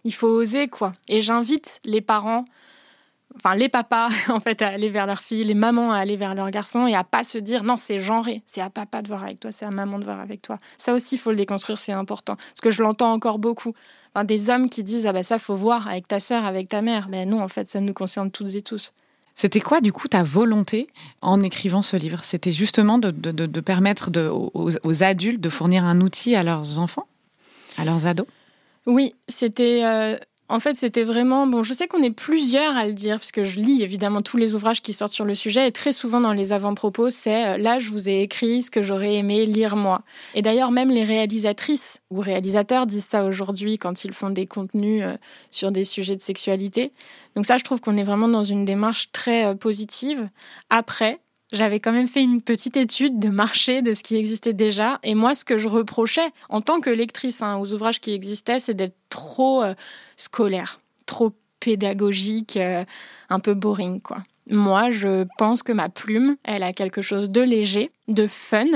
[SPEAKER 2] il faut oser, quoi. Et j'invite les parents enfin les papas en fait à aller vers leurs filles, les mamans à aller vers leurs garçons et à pas se dire non c'est genré, c'est à papa de voir avec toi, c'est à maman de voir avec toi. Ça aussi il faut le déconstruire, c'est important parce que je l'entends encore beaucoup. Enfin, des hommes qui disent ah ben ça faut voir avec ta sœur, avec ta mère. Mais non en fait ça nous concerne toutes et tous.
[SPEAKER 1] C'était quoi, du coup, ta volonté en écrivant ce livre? C'était justement de, permettre aux, adultes de fournir un outil à leurs enfants À leurs ados?
[SPEAKER 2] Oui, c'était euh, en fait, c'était vraiment bon. Je sais qu'on est plusieurs à le dire parce que je lis évidemment tous les ouvrages qui sortent sur le sujet et très souvent dans les avant-propos, c'est euh, là je vous ai écrit ce que j'aurais aimé lire moi. Et d'ailleurs, même les réalisatrices ou réalisateurs disent ça aujourd'hui quand ils font des contenus euh, sur des sujets de sexualité. Donc ça, je trouve qu'on est vraiment dans une démarche très euh, positive. Après, j'avais quand même fait une petite étude de marché de ce qui existait déjà. Et moi, ce que je reprochais en tant que lectrice hein, aux ouvrages qui existaient, c'est d'être trop euh, scolaire, trop pédagogique, euh, un peu boring, quoi. Moi, je pense que ma plume, elle a quelque chose de léger, de fun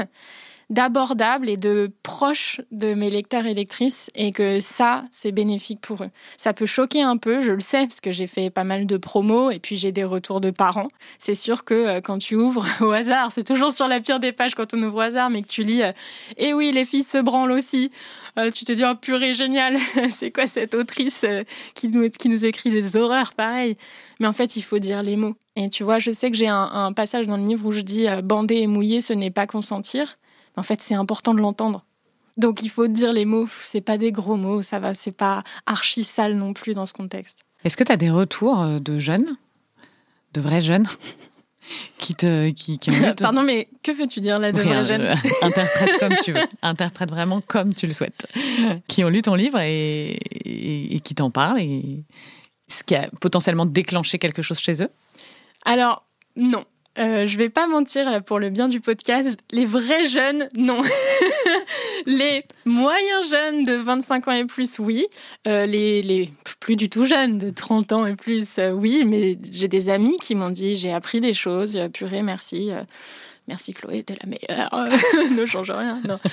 [SPEAKER 2] d'abordable et de proche de mes lecteurs et lectrices et que ça, c'est bénéfique pour eux. Ça peut choquer un peu, je le sais, parce que j'ai fait pas mal de promos et puis j'ai des retours de parents. C'est sûr que euh, quand tu ouvres au hasard, c'est toujours sur la pire des pages quand on ouvre au hasard, mais que tu lis, euh, et oui, les filles se branlent aussi. Euh, tu te dis, oh purée, génial, c'est quoi cette autrice qui nous, qui nous écrit des horreurs pareil Mais en fait, il faut dire les mots. Et tu vois, je sais que j'ai un, un, passage dans le livre où je dis, bander et mouiller, ce n'est pas consentir. En fait, c'est important de l'entendre. Donc il faut dire les mots, c'est pas des gros mots, ça va, c'est pas archi sale non plus dans ce contexte.
[SPEAKER 1] Est-ce que tu as des retours euh, de jeunes, de vrais jeunes qui te qui, qui
[SPEAKER 2] Pardon, mais que veux-tu dire là de vrais jeunes euh,
[SPEAKER 1] Interprète comme tu veux, interprète vraiment comme tu le souhaites. qui ont lu ton livre et, et qui t'en parlent et ce qui a potentiellement déclenché quelque chose chez eux?
[SPEAKER 2] Alors non, euh, je vais pas mentir pour le bien du podcast, les vrais jeunes, non. les moyens jeunes de 25 ans et plus, oui. Euh, les, les, plus du tout jeunes, de 30 ans et plus, euh, oui. Mais j'ai des amis qui m'ont dit j'ai appris des choses, purée, merci. Merci Chloé, t'es la meilleure. ne change rien. Non.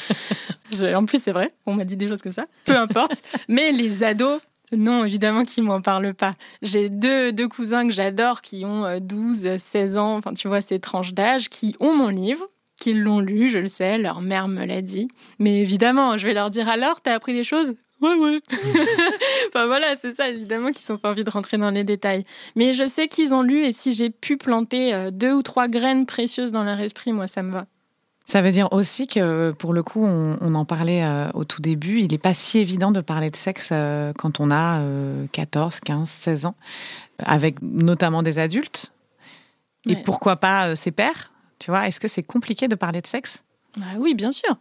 [SPEAKER 2] En plus, c'est vrai, on m'a dit des choses comme ça. Peu importe. Mais les ados, non, évidemment qu'ils m'en parlent pas. J'ai deux, deux cousins que j'adore qui ont 12, euh, 16 ans, enfin tu vois ces tranches d'âge, qui ont mon livre, qui l'ont lu, je le sais, leur mère me l'a dit. Mais évidemment, je vais leur dire alors, t'as appris des choses? Ouais, ouais. enfin voilà, c'est ça, évidemment qu'ils n'ont pas envie de rentrer dans les détails. Mais je sais qu'ils ont lu et si j'ai pu planter euh, deux ou trois graines précieuses dans leur esprit, moi, ça me va.
[SPEAKER 1] Ça veut dire aussi que, pour le coup, on, en parlait euh, au tout début, il n'est pas si évident de parler de sexe euh, quand on a 14, 15, 16 ans, avec notamment des adultes. Et pourquoi pas euh, ses pères Tu vois, est-ce que c'est compliqué de parler de sexe?
[SPEAKER 2] Bah Oui, bien sûr.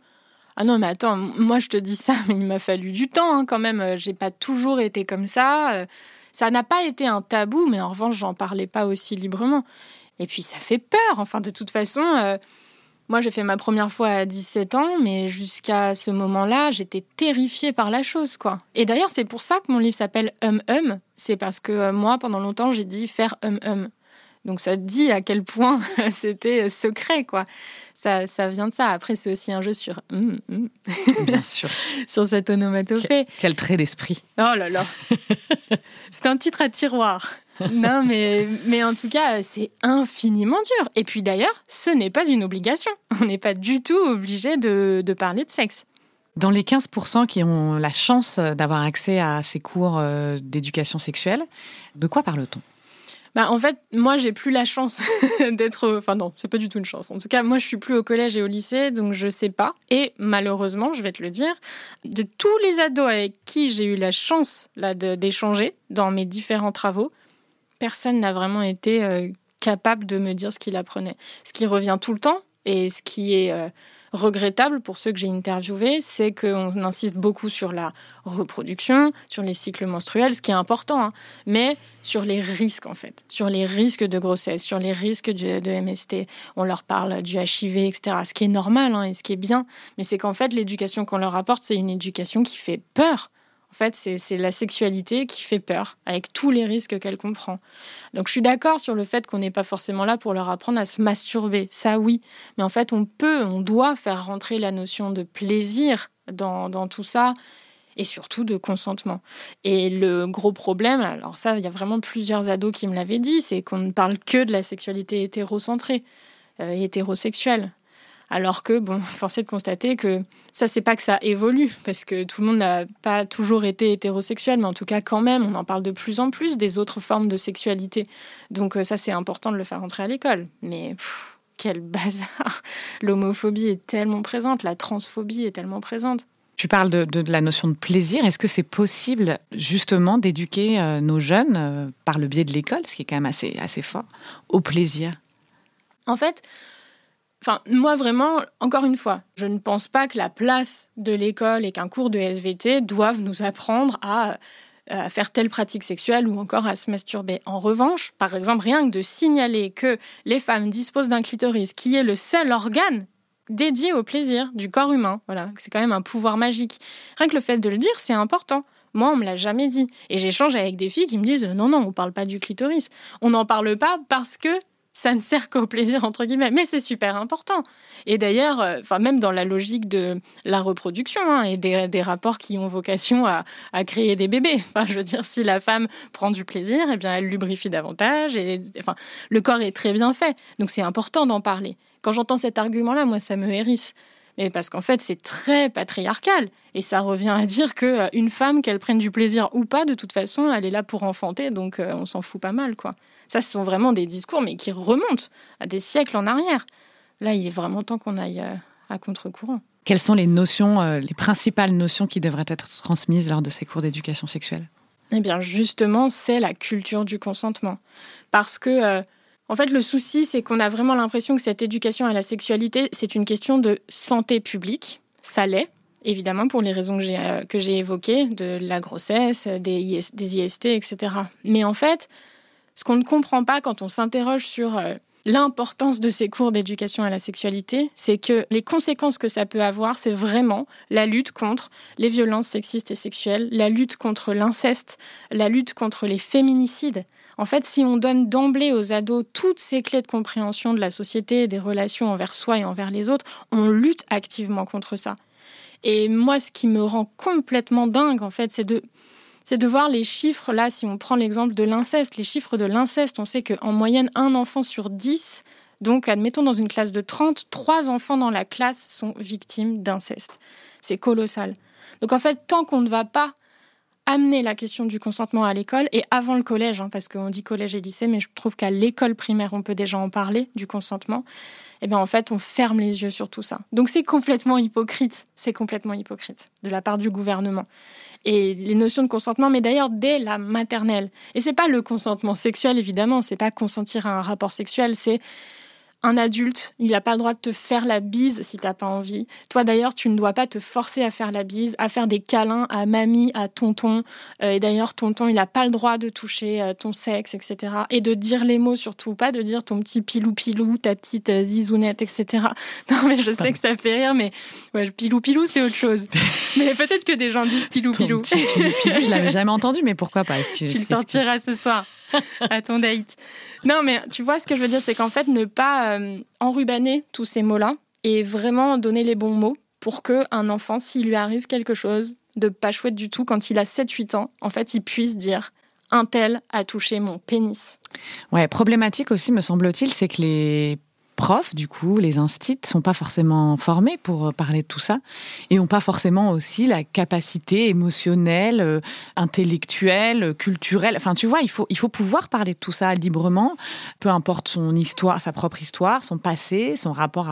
[SPEAKER 2] Ah non, mais attends, moi je te dis ça, mais il m'a fallu du temps hein, quand même. J'ai pas toujours été comme ça. Ça n'a pas été un tabou, mais en revanche, j'en parlais pas aussi librement. Et puis ça fait peur. Enfin, de toute façon moi, j'ai fait ma première fois à 17 ans, mais jusqu'à ce moment-là, j'étais terrifiée par la chose, quoi. Et d'ailleurs, c'est pour ça que mon livre s'appelle Hum Hum. C'est parce que euh, moi, pendant longtemps, j'ai dit faire Hum Hum. Donc ça dit à quel point c'était secret, quoi. Ça, ça vient de ça. Après, c'est aussi un jeu sur hum, hum.
[SPEAKER 1] Bien sûr.
[SPEAKER 2] sur cette onomatopée.
[SPEAKER 1] quel trait d'esprit.
[SPEAKER 2] Oh là là. c'est un titre à tiroir non, mais, mais en tout cas, c'est infiniment dur. Et puis d'ailleurs, ce n'est pas une obligation. On n'est pas du tout obligé de, de, parler de sexe.
[SPEAKER 1] Dans les 15% qui ont la chance d'avoir accès à ces cours euh, d'éducation sexuelle, de quoi parle-t-on?
[SPEAKER 2] Bah, en fait, moi, j'ai plus la chance d'être. Enfin, non, c'est pas du tout une chance. En tout cas, moi, je suis plus au collège et au lycée, donc je sais pas. Et malheureusement, je vais te le dire, de tous les ados avec qui j'ai eu la chance là d'échanger dans mes différents travaux, personne n'a vraiment été euh, capable de me dire ce qu'il apprenait. Ce qui revient tout le temps et ce qui est euh, regrettable pour ceux que j'ai interviewés, c'est qu'on insiste beaucoup sur la reproduction, sur les cycles menstruels, ce qui est important, hein, mais sur les risques en fait, sur les risques de grossesse, sur les risques de, MST. On leur parle du HIV, etc. Ce qui est normal hein, et ce qui est bien, mais c'est qu'en fait l'éducation qu'on leur apporte, c'est une éducation qui fait peur. En fait, c'est la sexualité qui fait peur, avec tous les risques qu'elle comprend. Donc je suis d'accord sur le fait qu'on n'est pas forcément là pour leur apprendre à se masturber, ça oui. Mais en fait, on peut, on doit faire rentrer la notion de plaisir dans, tout ça et surtout de consentement. Et le gros problème, alors ça, il y a vraiment plusieurs ados qui me l'avaient dit, c'est qu'on ne parle que de la sexualité hétérocentrée, euh, hétérosexuelle. Alors que, bon, force est de constater que ça, c'est pas que ça évolue, parce que tout le monde n'a pas toujours été hétérosexuel, mais en tout cas, quand même, on en parle de plus en plus des autres formes de sexualité. Donc, euh, ça, c'est important de le faire entrer à l'école. Mais quel bazar L'homophobie est tellement présente, la transphobie est tellement présente.
[SPEAKER 1] Tu parles de, la notion de plaisir. Est-ce que c'est possible justement d'éduquer euh, nos jeunes euh, par le biais de l'école, ce qui est quand même assez, assez fort, au plaisir?
[SPEAKER 2] En fait, Enfin, moi vraiment, encore une fois, je ne pense pas que la place de l'école et qu'un cours de SVT doivent nous apprendre à, à, faire telle pratique sexuelle ou encore à se masturber. En revanche, par exemple, rien que de signaler que les femmes disposent d'un clitoris qui est le seul organe dédié au plaisir du corps humain. Voilà, c'est quand même un pouvoir magique. Rien que le fait de le dire, c'est important. Moi, on me l'a jamais dit. Et j'échange avec des filles qui me disent non, non, on parle pas du clitoris. On n'en parle pas parce que ça ne sert qu'au plaisir entre guillemets, mais c'est super important. Et d'ailleurs, euh, enfin même dans la logique de la reproduction hein, et des, rapports qui ont vocation à, créer des bébés. Enfin, je veux dire, si la femme prend du plaisir, eh bien elle lubrifie davantage. Enfin, le corps est très bien fait, donc c'est important d'en parler. Quand j'entends cet argument-là, moi, ça me hérisse. Mais parce qu'en fait, c'est très patriarcal. Et ça revient à dire que euh, une femme, qu'elle prenne du plaisir ou pas, de toute façon, elle est là pour enfanter, donc euh, on s'en fout pas mal, quoi. Ça, ce sont vraiment des discours, mais qui remontent à des siècles en arrière. Là, il est vraiment temps qu'on aille euh, à contre-courant.
[SPEAKER 1] Quelles sont les notions, les principales notions qui devraient être transmises lors de ces cours d'éducation sexuelle?
[SPEAKER 2] Eh bien, justement, c'est la culture du consentement. Parce que en fait, le souci, c'est qu'on a vraiment l'impression que cette éducation à la sexualité, c'est une question de santé publique. Ça l'est, évidemment, pour les raisons que j'ai, euh, évoquées, de la grossesse, des, des IST, etc. Mais en fait, ce qu'on ne comprend pas quand on s'interroge sur euh, l'importance de ces cours d'éducation à la sexualité, c'est que les conséquences que ça peut avoir, c'est vraiment la lutte contre les violences sexistes et sexuelles, la lutte contre l'inceste, la lutte contre les féminicides. En fait, si on donne d'emblée aux ados toutes ces clés de compréhension de la société, des relations envers soi et envers les autres, on lutte activement contre ça. Et moi, ce qui me rend complètement dingue, en fait, c'est de, c'est de voir les chiffres. Là, si on prend l'exemple de l'inceste, les chiffres de l'inceste, on sait qu'en moyenne, un enfant sur dix, donc admettons dans une classe de 30, trois enfants dans la classe sont victimes d'inceste. C'est colossal. Donc en fait, tant qu'on ne va pas amener la question du consentement à l'école et avant le collège, hein, parce qu'on dit collège et lycée, mais je trouve qu'à l'école primaire, on peut déjà en parler du consentement. Et eh bien en fait, on ferme les yeux sur tout ça. Donc c'est complètement hypocrite, c'est complètement hypocrite de la part du gouvernement. Et les notions de consentement, mais d'ailleurs dès la maternelle. Et c'est pas le consentement sexuel évidemment, c'est pas consentir à un rapport sexuel, c'est un adulte, il n'a pas le droit de te faire la bise si t'as pas envie. Toi d'ailleurs, tu ne dois pas te forcer à faire la bise, à faire des câlins à mamie, à tonton. Euh, et d'ailleurs, tonton, il n'a pas le droit de toucher euh, ton sexe, etc. Et de dire les mots surtout, pas de dire ton petit pilou pilou, ta petite euh, zizounette, etc. Non mais je sais que ça fait rire, mais ouais, pilou pilou c'est autre chose. mais peut-être que des gens disent pilou pilou.
[SPEAKER 1] pilou pilou, je l'avais jamais entendu, mais pourquoi pas
[SPEAKER 2] Tu le sortiras ce soir à ton date. Non, mais tu vois, ce que je veux dire, c'est qu'en fait, ne pas euh, enrubaner tous ces mots-là et vraiment donner les bons mots pour qu'un enfant, s'il lui arrive quelque chose de pas chouette du tout, quand il a 7-8 ans, en fait, il puisse dire un tel a touché mon pénis.
[SPEAKER 1] Ouais, problématique aussi, me semble-t-il, c'est que les profs, du coup, les instits, sont pas forcément formés pour euh, parler de tout ça et ont pas forcément aussi la capacité émotionnelle, euh, intellectuelle, culturelle. Enfin, tu vois, il faut, il faut pouvoir parler de tout ça librement, peu importe son histoire, sa propre histoire, son passé, son rapport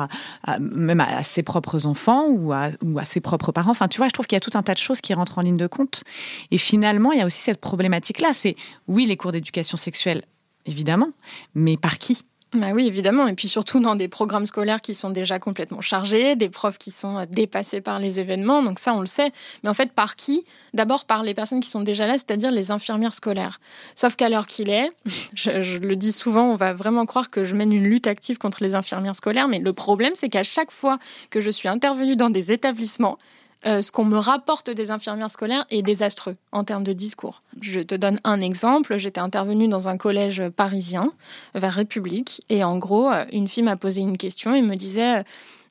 [SPEAKER 1] à, même à, ses propres enfants ou à, ou à ses propres parents. Enfin, tu vois, je trouve qu'il y a tout un tas de choses qui rentrent en ligne de compte. Et finalement, il y a aussi cette problématique-là. C'est, oui, les cours d'éducation sexuelle, évidemment, mais par qui?
[SPEAKER 2] Bah oui, évidemment. Et puis surtout dans des programmes scolaires qui sont déjà complètement chargés, des profs qui sont euh, dépassés par les événements. Donc ça, on le sait. Mais en fait, par qui? D'abord par les personnes qui sont déjà là, c'est-à-dire les infirmières scolaires. Sauf qu'à l'heure qu'il est, je, le dis souvent, on va vraiment croire que je mène une lutte active contre les infirmières scolaires. Mais le problème, c'est qu'à chaque fois que je suis intervenue dans des établissements, euh, ce qu'on me rapporte des infirmières scolaires est désastreux en termes de discours. Je te donne un exemple. J'étais intervenue dans un collège parisien vers République et en gros, euh, une fille m'a posé une question et me disait euh,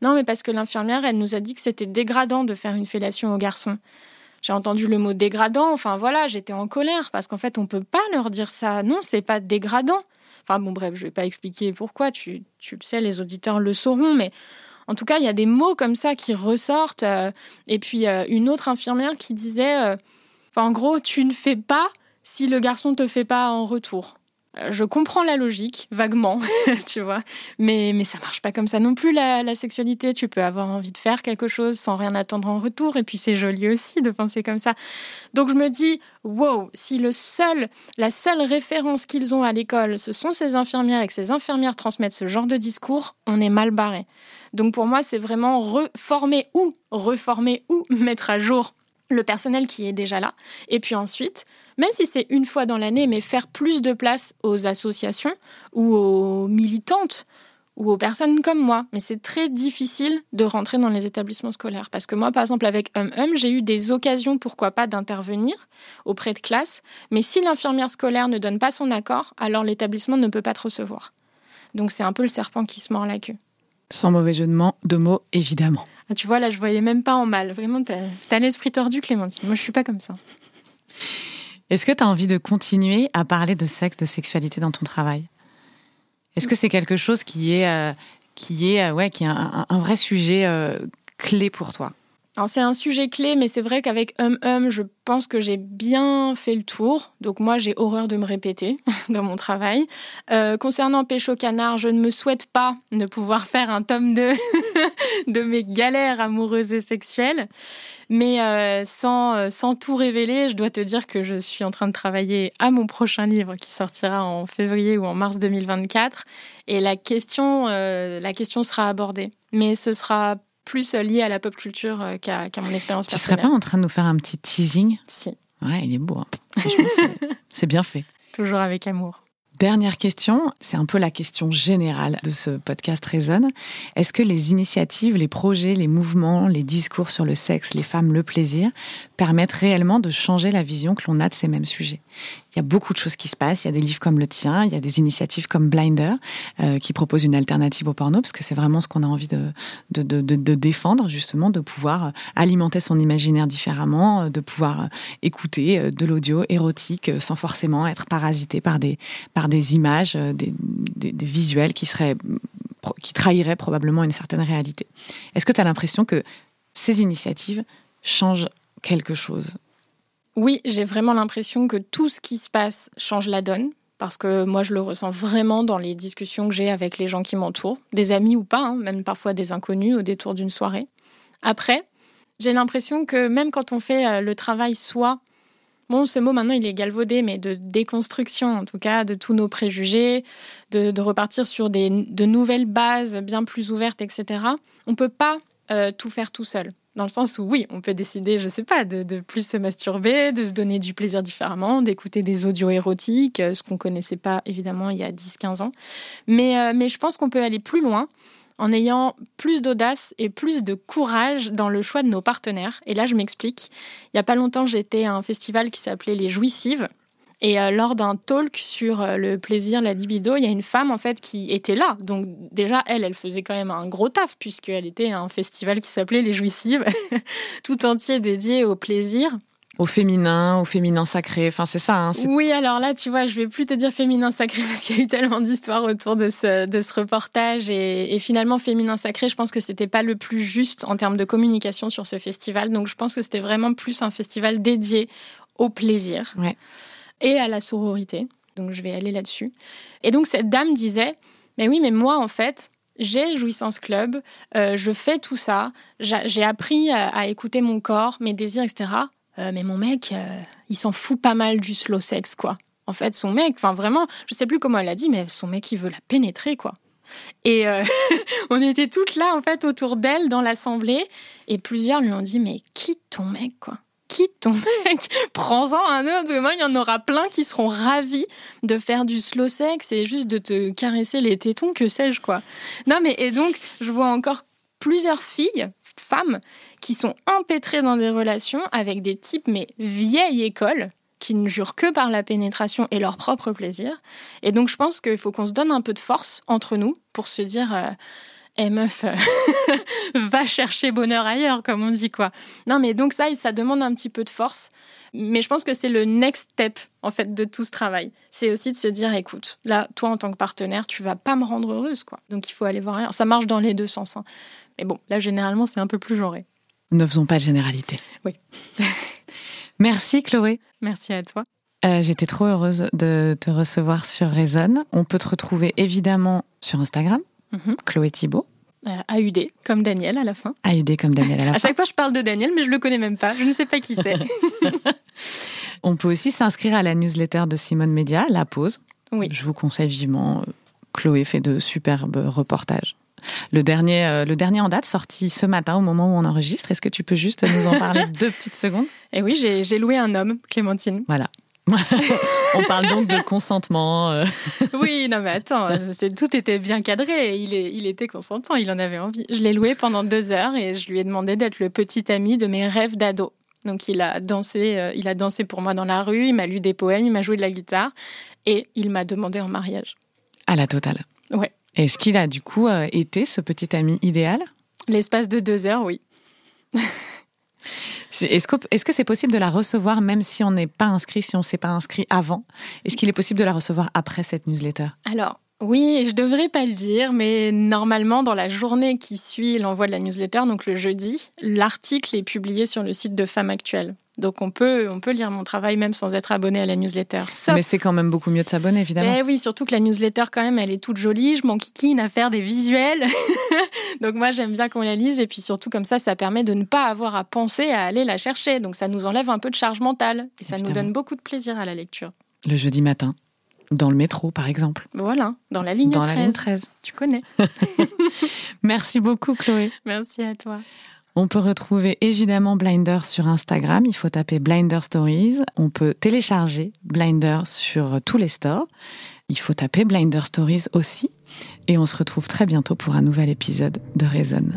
[SPEAKER 2] non mais parce que l'infirmière, elle nous a dit que c'était dégradant de faire une fellation aux garçons. J'ai entendu le mot dégradant. Enfin voilà, j'étais en colère parce qu'en fait, on peut pas leur dire ça. Non, c'est pas dégradant. Enfin bon, bref, je vais pas expliquer pourquoi. Tu, tu le sais, les auditeurs le sauront, mais en tout cas, il y a des mots comme ça qui ressortent. Euh, et puis, euh, une autre infirmière qui disait, euh, en gros, tu ne fais pas si le garçon te fait pas en retour. Je comprends la logique, vaguement, tu vois, mais, mais ça marche pas comme ça non plus, la, la, sexualité. Tu peux avoir envie de faire quelque chose sans rien attendre en retour, et puis c'est joli aussi de penser comme ça. Donc je me dis, wow, si le seul, la seule référence qu'ils ont à l'école, ce sont ces infirmières et que ces infirmières transmettent ce genre de discours, on est mal barré. Donc pour moi, c'est vraiment reformer ou reformer ou mettre à jour le personnel qui est déjà là. Et puis ensuite, même si c'est une fois dans l'année, mais faire plus de place aux associations ou aux militantes ou aux personnes comme moi. Mais c'est très difficile de rentrer dans les établissements scolaires. Parce que moi, par exemple, avec Hum Hum, j'ai eu des occasions, pourquoi pas, d'intervenir auprès de classes. Mais si l'infirmière scolaire ne donne pas son accord, alors l'établissement ne peut pas te recevoir. Donc c'est un peu le serpent qui se mord la queue.
[SPEAKER 1] Sans mauvais jeu de mots, évidemment.
[SPEAKER 2] Ah, tu vois, là, je voyais même pas en mal. Vraiment, tu as, l'esprit tordu, Clémentine. Moi, je suis pas comme ça.
[SPEAKER 1] Est-ce que tu as envie de continuer à parler de sexe, de sexualité dans ton travail? Est-ce que c'est quelque chose qui est, euh, qui est, euh, ouais, qui est un, vrai sujet euh, clé pour toi?
[SPEAKER 2] C'est un sujet clé, mais c'est vrai qu'avec Hum Hum, je pense que j'ai bien fait le tour. Donc moi, j'ai horreur de me répéter dans mon travail. Euh, concernant Pécho Canard, je ne me souhaite pas ne pouvoir faire un tome 2 de mes galères amoureuses et sexuelles. Mais euh, sans, euh, sans tout révéler, je dois te dire que je suis en train de travailler à mon prochain livre qui sortira en février ou en mars 2024. Et la question, la question sera abordée. Mais ce sera plus lié à la pop culture euh, qu'à mon expérience personnelle.
[SPEAKER 1] Tu serais pas en train de nous faire un petit teasing?
[SPEAKER 2] Si.
[SPEAKER 1] Ouais, il est beau. Hein. c'est bien fait.
[SPEAKER 2] Toujours avec amour.
[SPEAKER 1] Dernière question, c'est un peu la question générale de ce podcast Raisonne. Est-ce que les initiatives, les projets, les mouvements, les discours sur le sexe, les femmes, le plaisir permettent réellement de changer la vision que l'on a de ces mêmes sujets? Il y a beaucoup de choses qui se passent. Il y a des livres comme le tien, il y a des initiatives comme Blinder euh, qui proposent une alternative au porno, parce que c'est vraiment ce qu'on a envie de, défendre, justement, de pouvoir alimenter son imaginaire différemment, de pouvoir écouter de l'audio érotique sans forcément être parasité par des, images, des, des, des visuels qui seraient qui trahiraient probablement une certaine réalité. Est-ce que tu as l'impression que ces initiatives changent quelque chose
[SPEAKER 2] oui, j'ai vraiment l'impression que tout ce qui se passe change la donne. Parce que moi, je le ressens vraiment dans les discussions que j'ai avec les gens qui m'entourent, des amis ou pas, hein, même parfois des inconnus au détour d'une soirée. Après, j'ai l'impression que même quand on fait euh, le travail soi, bon, ce mot maintenant il est galvaudé, mais de déconstruction en tout cas, de tous nos préjugés, de, repartir sur des, de nouvelles bases bien plus ouvertes, etc., on ne peut pas euh, tout faire tout seul. Dans le sens où, oui, on peut décider, je sais pas, de, plus se masturber, de se donner du plaisir différemment, d'écouter des audios érotiques, euh, ce qu'on connaissait pas évidemment il y a 10-15 ans. Mais, euh, mais je pense qu'on peut aller plus loin en ayant plus d'audace et plus de courage dans le choix de nos partenaires. Et là, je m'explique. Il y a pas longtemps, j'étais à un festival qui s'appelait Les Jouissives. Et euh, lors d'un talk sur euh, le plaisir, la libido, il y a une femme en fait qui était là. Donc déjà, elle, elle faisait quand même un gros taf puisqu'elle était à un festival qui s'appelait Les Jouissives, tout entier dédié au plaisir.
[SPEAKER 1] Au féminin, au féminin sacré, enfin c'est ça. Hein,
[SPEAKER 2] oui, alors là, tu vois, je vais plus te dire féminin sacré parce qu'il y a eu tellement d'histoires autour de ce, de ce reportage et, et, finalement féminin sacré, je pense que c'était pas le plus juste en termes de communication sur ce festival. Donc je pense que c'était vraiment plus un festival dédié au plaisir.
[SPEAKER 1] Ouais
[SPEAKER 2] et à la sororité. Donc je vais aller là-dessus. Et donc cette dame disait, mais oui, mais moi en fait, j'ai Jouissance Club, euh, je fais tout ça, j'ai appris à, écouter mon corps, mes désirs, etc. Euh, mais mon mec, euh, il s'en fout pas mal du slow sex, quoi. En fait, son mec, enfin vraiment, je sais plus comment elle a dit, mais son mec, il veut la pénétrer, quoi. Et on était toutes là, en fait, autour d'elle dans l'assemblée, et plusieurs lui ont dit, mais quitte ton mec, quoi? Quitte ton mec, prends-en un autre. Demain, il y en aura plein qui seront ravis de faire du slow sex et juste de te caresser les tétons, que sais-je, quoi. Non, mais, et donc, je vois encore plusieurs filles, femmes, qui sont empêtrées dans des relations avec des types, mais vieille école, qui ne jurent que par la pénétration et leur propre plaisir. Et donc, je pense qu'il faut qu'on se donne un peu de force entre nous pour se dire, euh, eh meuf, va chercher bonheur ailleurs, comme on dit quoi. Non, mais donc ça, ça demande un petit peu de force. Mais je pense que c'est le next step, en fait, de tout ce travail. C'est aussi de se dire, écoute, là, toi, en tant que partenaire, tu vas pas me rendre heureuse, quoi. Donc il faut aller voir ailleurs. Ça marche dans les deux sens. Hein. Mais bon, là, généralement, c'est un peu plus genré.
[SPEAKER 1] Ne faisons pas de généralité.
[SPEAKER 2] Oui.
[SPEAKER 1] Merci, Chloé.
[SPEAKER 2] Merci à toi.
[SPEAKER 1] Euh, j'étais trop heureuse de te recevoir sur Raison. On peut te retrouver évidemment sur Instagram, mhm. Chloé Thibault.
[SPEAKER 2] Euh, AUD, comme Daniel à la fin.
[SPEAKER 1] AUD comme Daniel à la fin.
[SPEAKER 2] à chaque fois, je parle de Daniel, mais je le connais même pas. Je ne sais pas qui c'est.
[SPEAKER 1] On peut aussi s'inscrire à la newsletter de Simone Média, La Pause.
[SPEAKER 2] Oui.
[SPEAKER 1] Je vous conseille vivement. Chloé fait de superbes reportages. Le dernier, euh, le dernier en date, sorti ce matin au moment où on enregistre. Est-ce que tu peux juste nous en parler deux petites secondes?
[SPEAKER 2] Eh oui, j'ai loué un homme, Clémentine.
[SPEAKER 1] Voilà. on parle donc de consentement. Euh.
[SPEAKER 2] oui, non mais attends, tout était bien cadré. Il, est, il était consentant, il en avait envie. Je l'ai loué pendant deux heures et je lui ai demandé d'être le petit ami de mes rêves d'ado. Donc il a dansé, euh, il a dansé pour moi dans la rue, il m'a lu des poèmes, il m'a joué de la guitare et il m'a demandé en mariage.
[SPEAKER 1] À la totale.
[SPEAKER 2] Ouais.
[SPEAKER 1] Est-ce qu'il a du coup euh, été ce petit ami idéal?
[SPEAKER 2] L'espace de deux heures, oui.
[SPEAKER 1] Est-ce que c'est -ce possible de la recevoir même si on n'est pas inscrit, si on ne s'est pas inscrit avant? Est-ce qu'il est possible de la recevoir après cette newsletter?
[SPEAKER 2] Alors, oui, je devrais pas le dire, mais normalement, dans la journée qui suit l'envoi de la newsletter, donc le jeudi, l'article est publié sur le site de Femmes Actuelles. Donc on peut, on peut lire mon travail même sans être abonné à la newsletter.
[SPEAKER 1] Mais c'est quand même beaucoup mieux de s'abonner, évidemment.
[SPEAKER 2] Eh oui, surtout que la newsletter, quand même, elle est toute jolie. Je m'enquiquine à faire des visuels. Donc moi, j'aime bien qu'on la lise. Et puis surtout, comme ça, ça permet de ne pas avoir à penser à aller la chercher. Donc ça nous enlève un peu de charge mentale. Et ça nous donne beaucoup de plaisir à la lecture.
[SPEAKER 1] Le jeudi matin. Dans le métro, par exemple.
[SPEAKER 2] Voilà, dans la ligne 13.
[SPEAKER 1] Dans la ligne 13.
[SPEAKER 2] Tu connais.
[SPEAKER 1] Merci beaucoup, Chloé.
[SPEAKER 2] Merci à toi.
[SPEAKER 1] On peut retrouver évidemment Blinder sur Instagram. Il faut taper Blinder Stories. On peut télécharger Blinder sur tous les stores. Il faut taper Blinder Stories aussi. Et on se retrouve très bientôt pour un nouvel épisode de Raison.